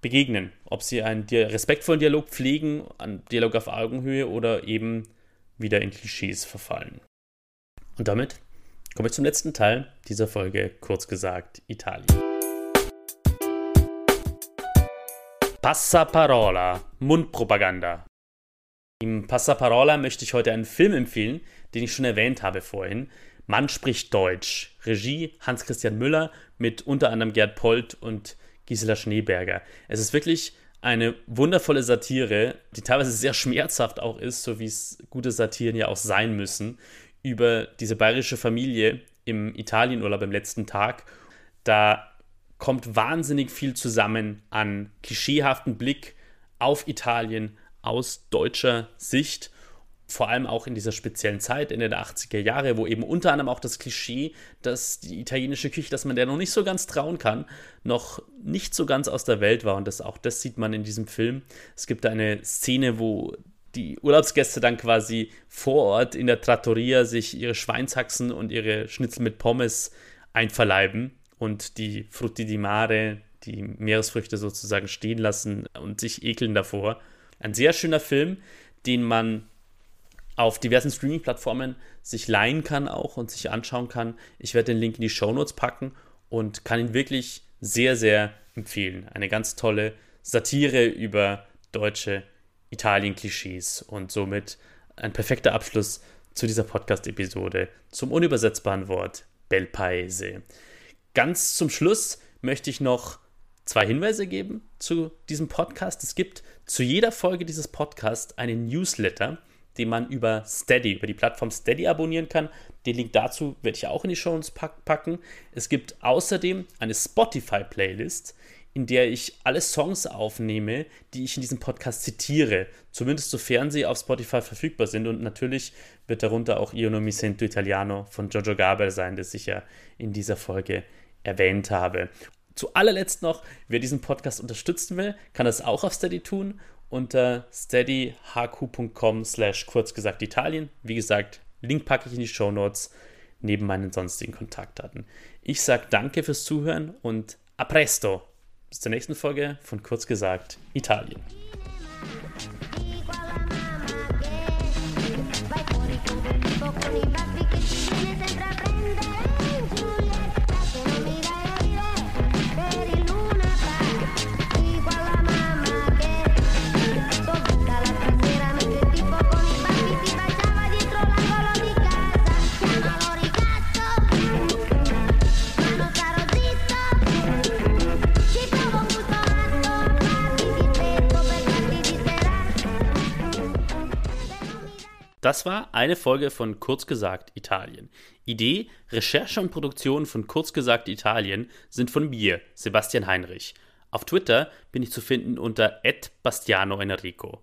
S1: begegnen. Ob sie einen respektvollen Dialog pflegen, einen Dialog auf Augenhöhe oder eben wieder in Klischees verfallen. Und damit komme ich zum letzten Teil dieser Folge, kurz gesagt Italien. Passaparola, Mundpropaganda. Im Passaparola möchte ich heute einen Film empfehlen, den ich schon erwähnt habe vorhin. Mann spricht Deutsch. Regie Hans-Christian Müller mit unter anderem Gerd Polt und Gisela Schneeberger. Es ist wirklich eine wundervolle Satire, die teilweise sehr schmerzhaft auch ist, so wie es gute Satiren ja auch sein müssen, über diese bayerische Familie im Italienurlaub im letzten Tag. Da kommt wahnsinnig viel zusammen an klischeehaften Blick auf Italien aus deutscher Sicht. Vor allem auch in dieser speziellen Zeit, Ende der 80er Jahre, wo eben unter anderem auch das Klischee, dass die italienische Küche, dass man der noch nicht so ganz trauen kann, noch nicht so ganz aus der Welt war. Und das, auch das sieht man in diesem Film. Es gibt eine Szene, wo die Urlaubsgäste dann quasi vor Ort in der Trattoria sich ihre Schweinshaxen und ihre Schnitzel mit Pommes einverleiben und die Frutti di Mare, die Meeresfrüchte sozusagen stehen lassen und sich ekeln davor. Ein sehr schöner Film, den man auf diversen Streaming-Plattformen sich leihen kann auch und sich anschauen kann. Ich werde den Link in die Show Notes packen und kann ihn wirklich sehr, sehr empfehlen. Eine ganz tolle Satire über deutsche Italien-Klischees und somit ein perfekter Abschluss zu dieser Podcast-Episode zum unübersetzbaren Wort Bel Paese. Ganz zum Schluss möchte ich noch zwei Hinweise geben zu diesem Podcast. Es gibt zu jeder Folge dieses Podcasts einen Newsletter, den man über Steady, über die Plattform Steady abonnieren kann. Den Link dazu werde ich auch in die Show Notes packen. Es gibt außerdem eine Spotify-Playlist, in der ich alle Songs aufnehme, die ich in diesem Podcast zitiere, zumindest sofern sie auf Spotify verfügbar sind. Und natürlich wird darunter auch Io non mi sento italiano von Giorgio Gaber sein, das ich ja in dieser Folge erwähnt habe. Zu allerletzt noch, wer diesen Podcast unterstützen will, kann das auch auf Steady tun unter steadyhq.com slash kurz gesagt Italien. Wie gesagt, Link packe ich in die Show Notes neben meinen sonstigen Kontaktdaten. Ich sage danke fürs Zuhören und a presto. Bis zur nächsten Folge von kurz gesagt Italien. Das war eine Folge von Kurz gesagt Italien. Idee, Recherche und Produktion von Kurz gesagt Italien sind von mir, Sebastian Heinrich. Auf Twitter bin ich zu finden unter @bastianoenrico.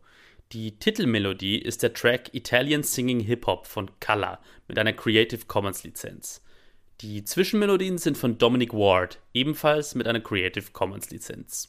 S1: Die Titelmelodie ist der Track Italian Singing Hip Hop von Color mit einer Creative Commons Lizenz. Die Zwischenmelodien sind von Dominic Ward, ebenfalls mit einer Creative Commons Lizenz.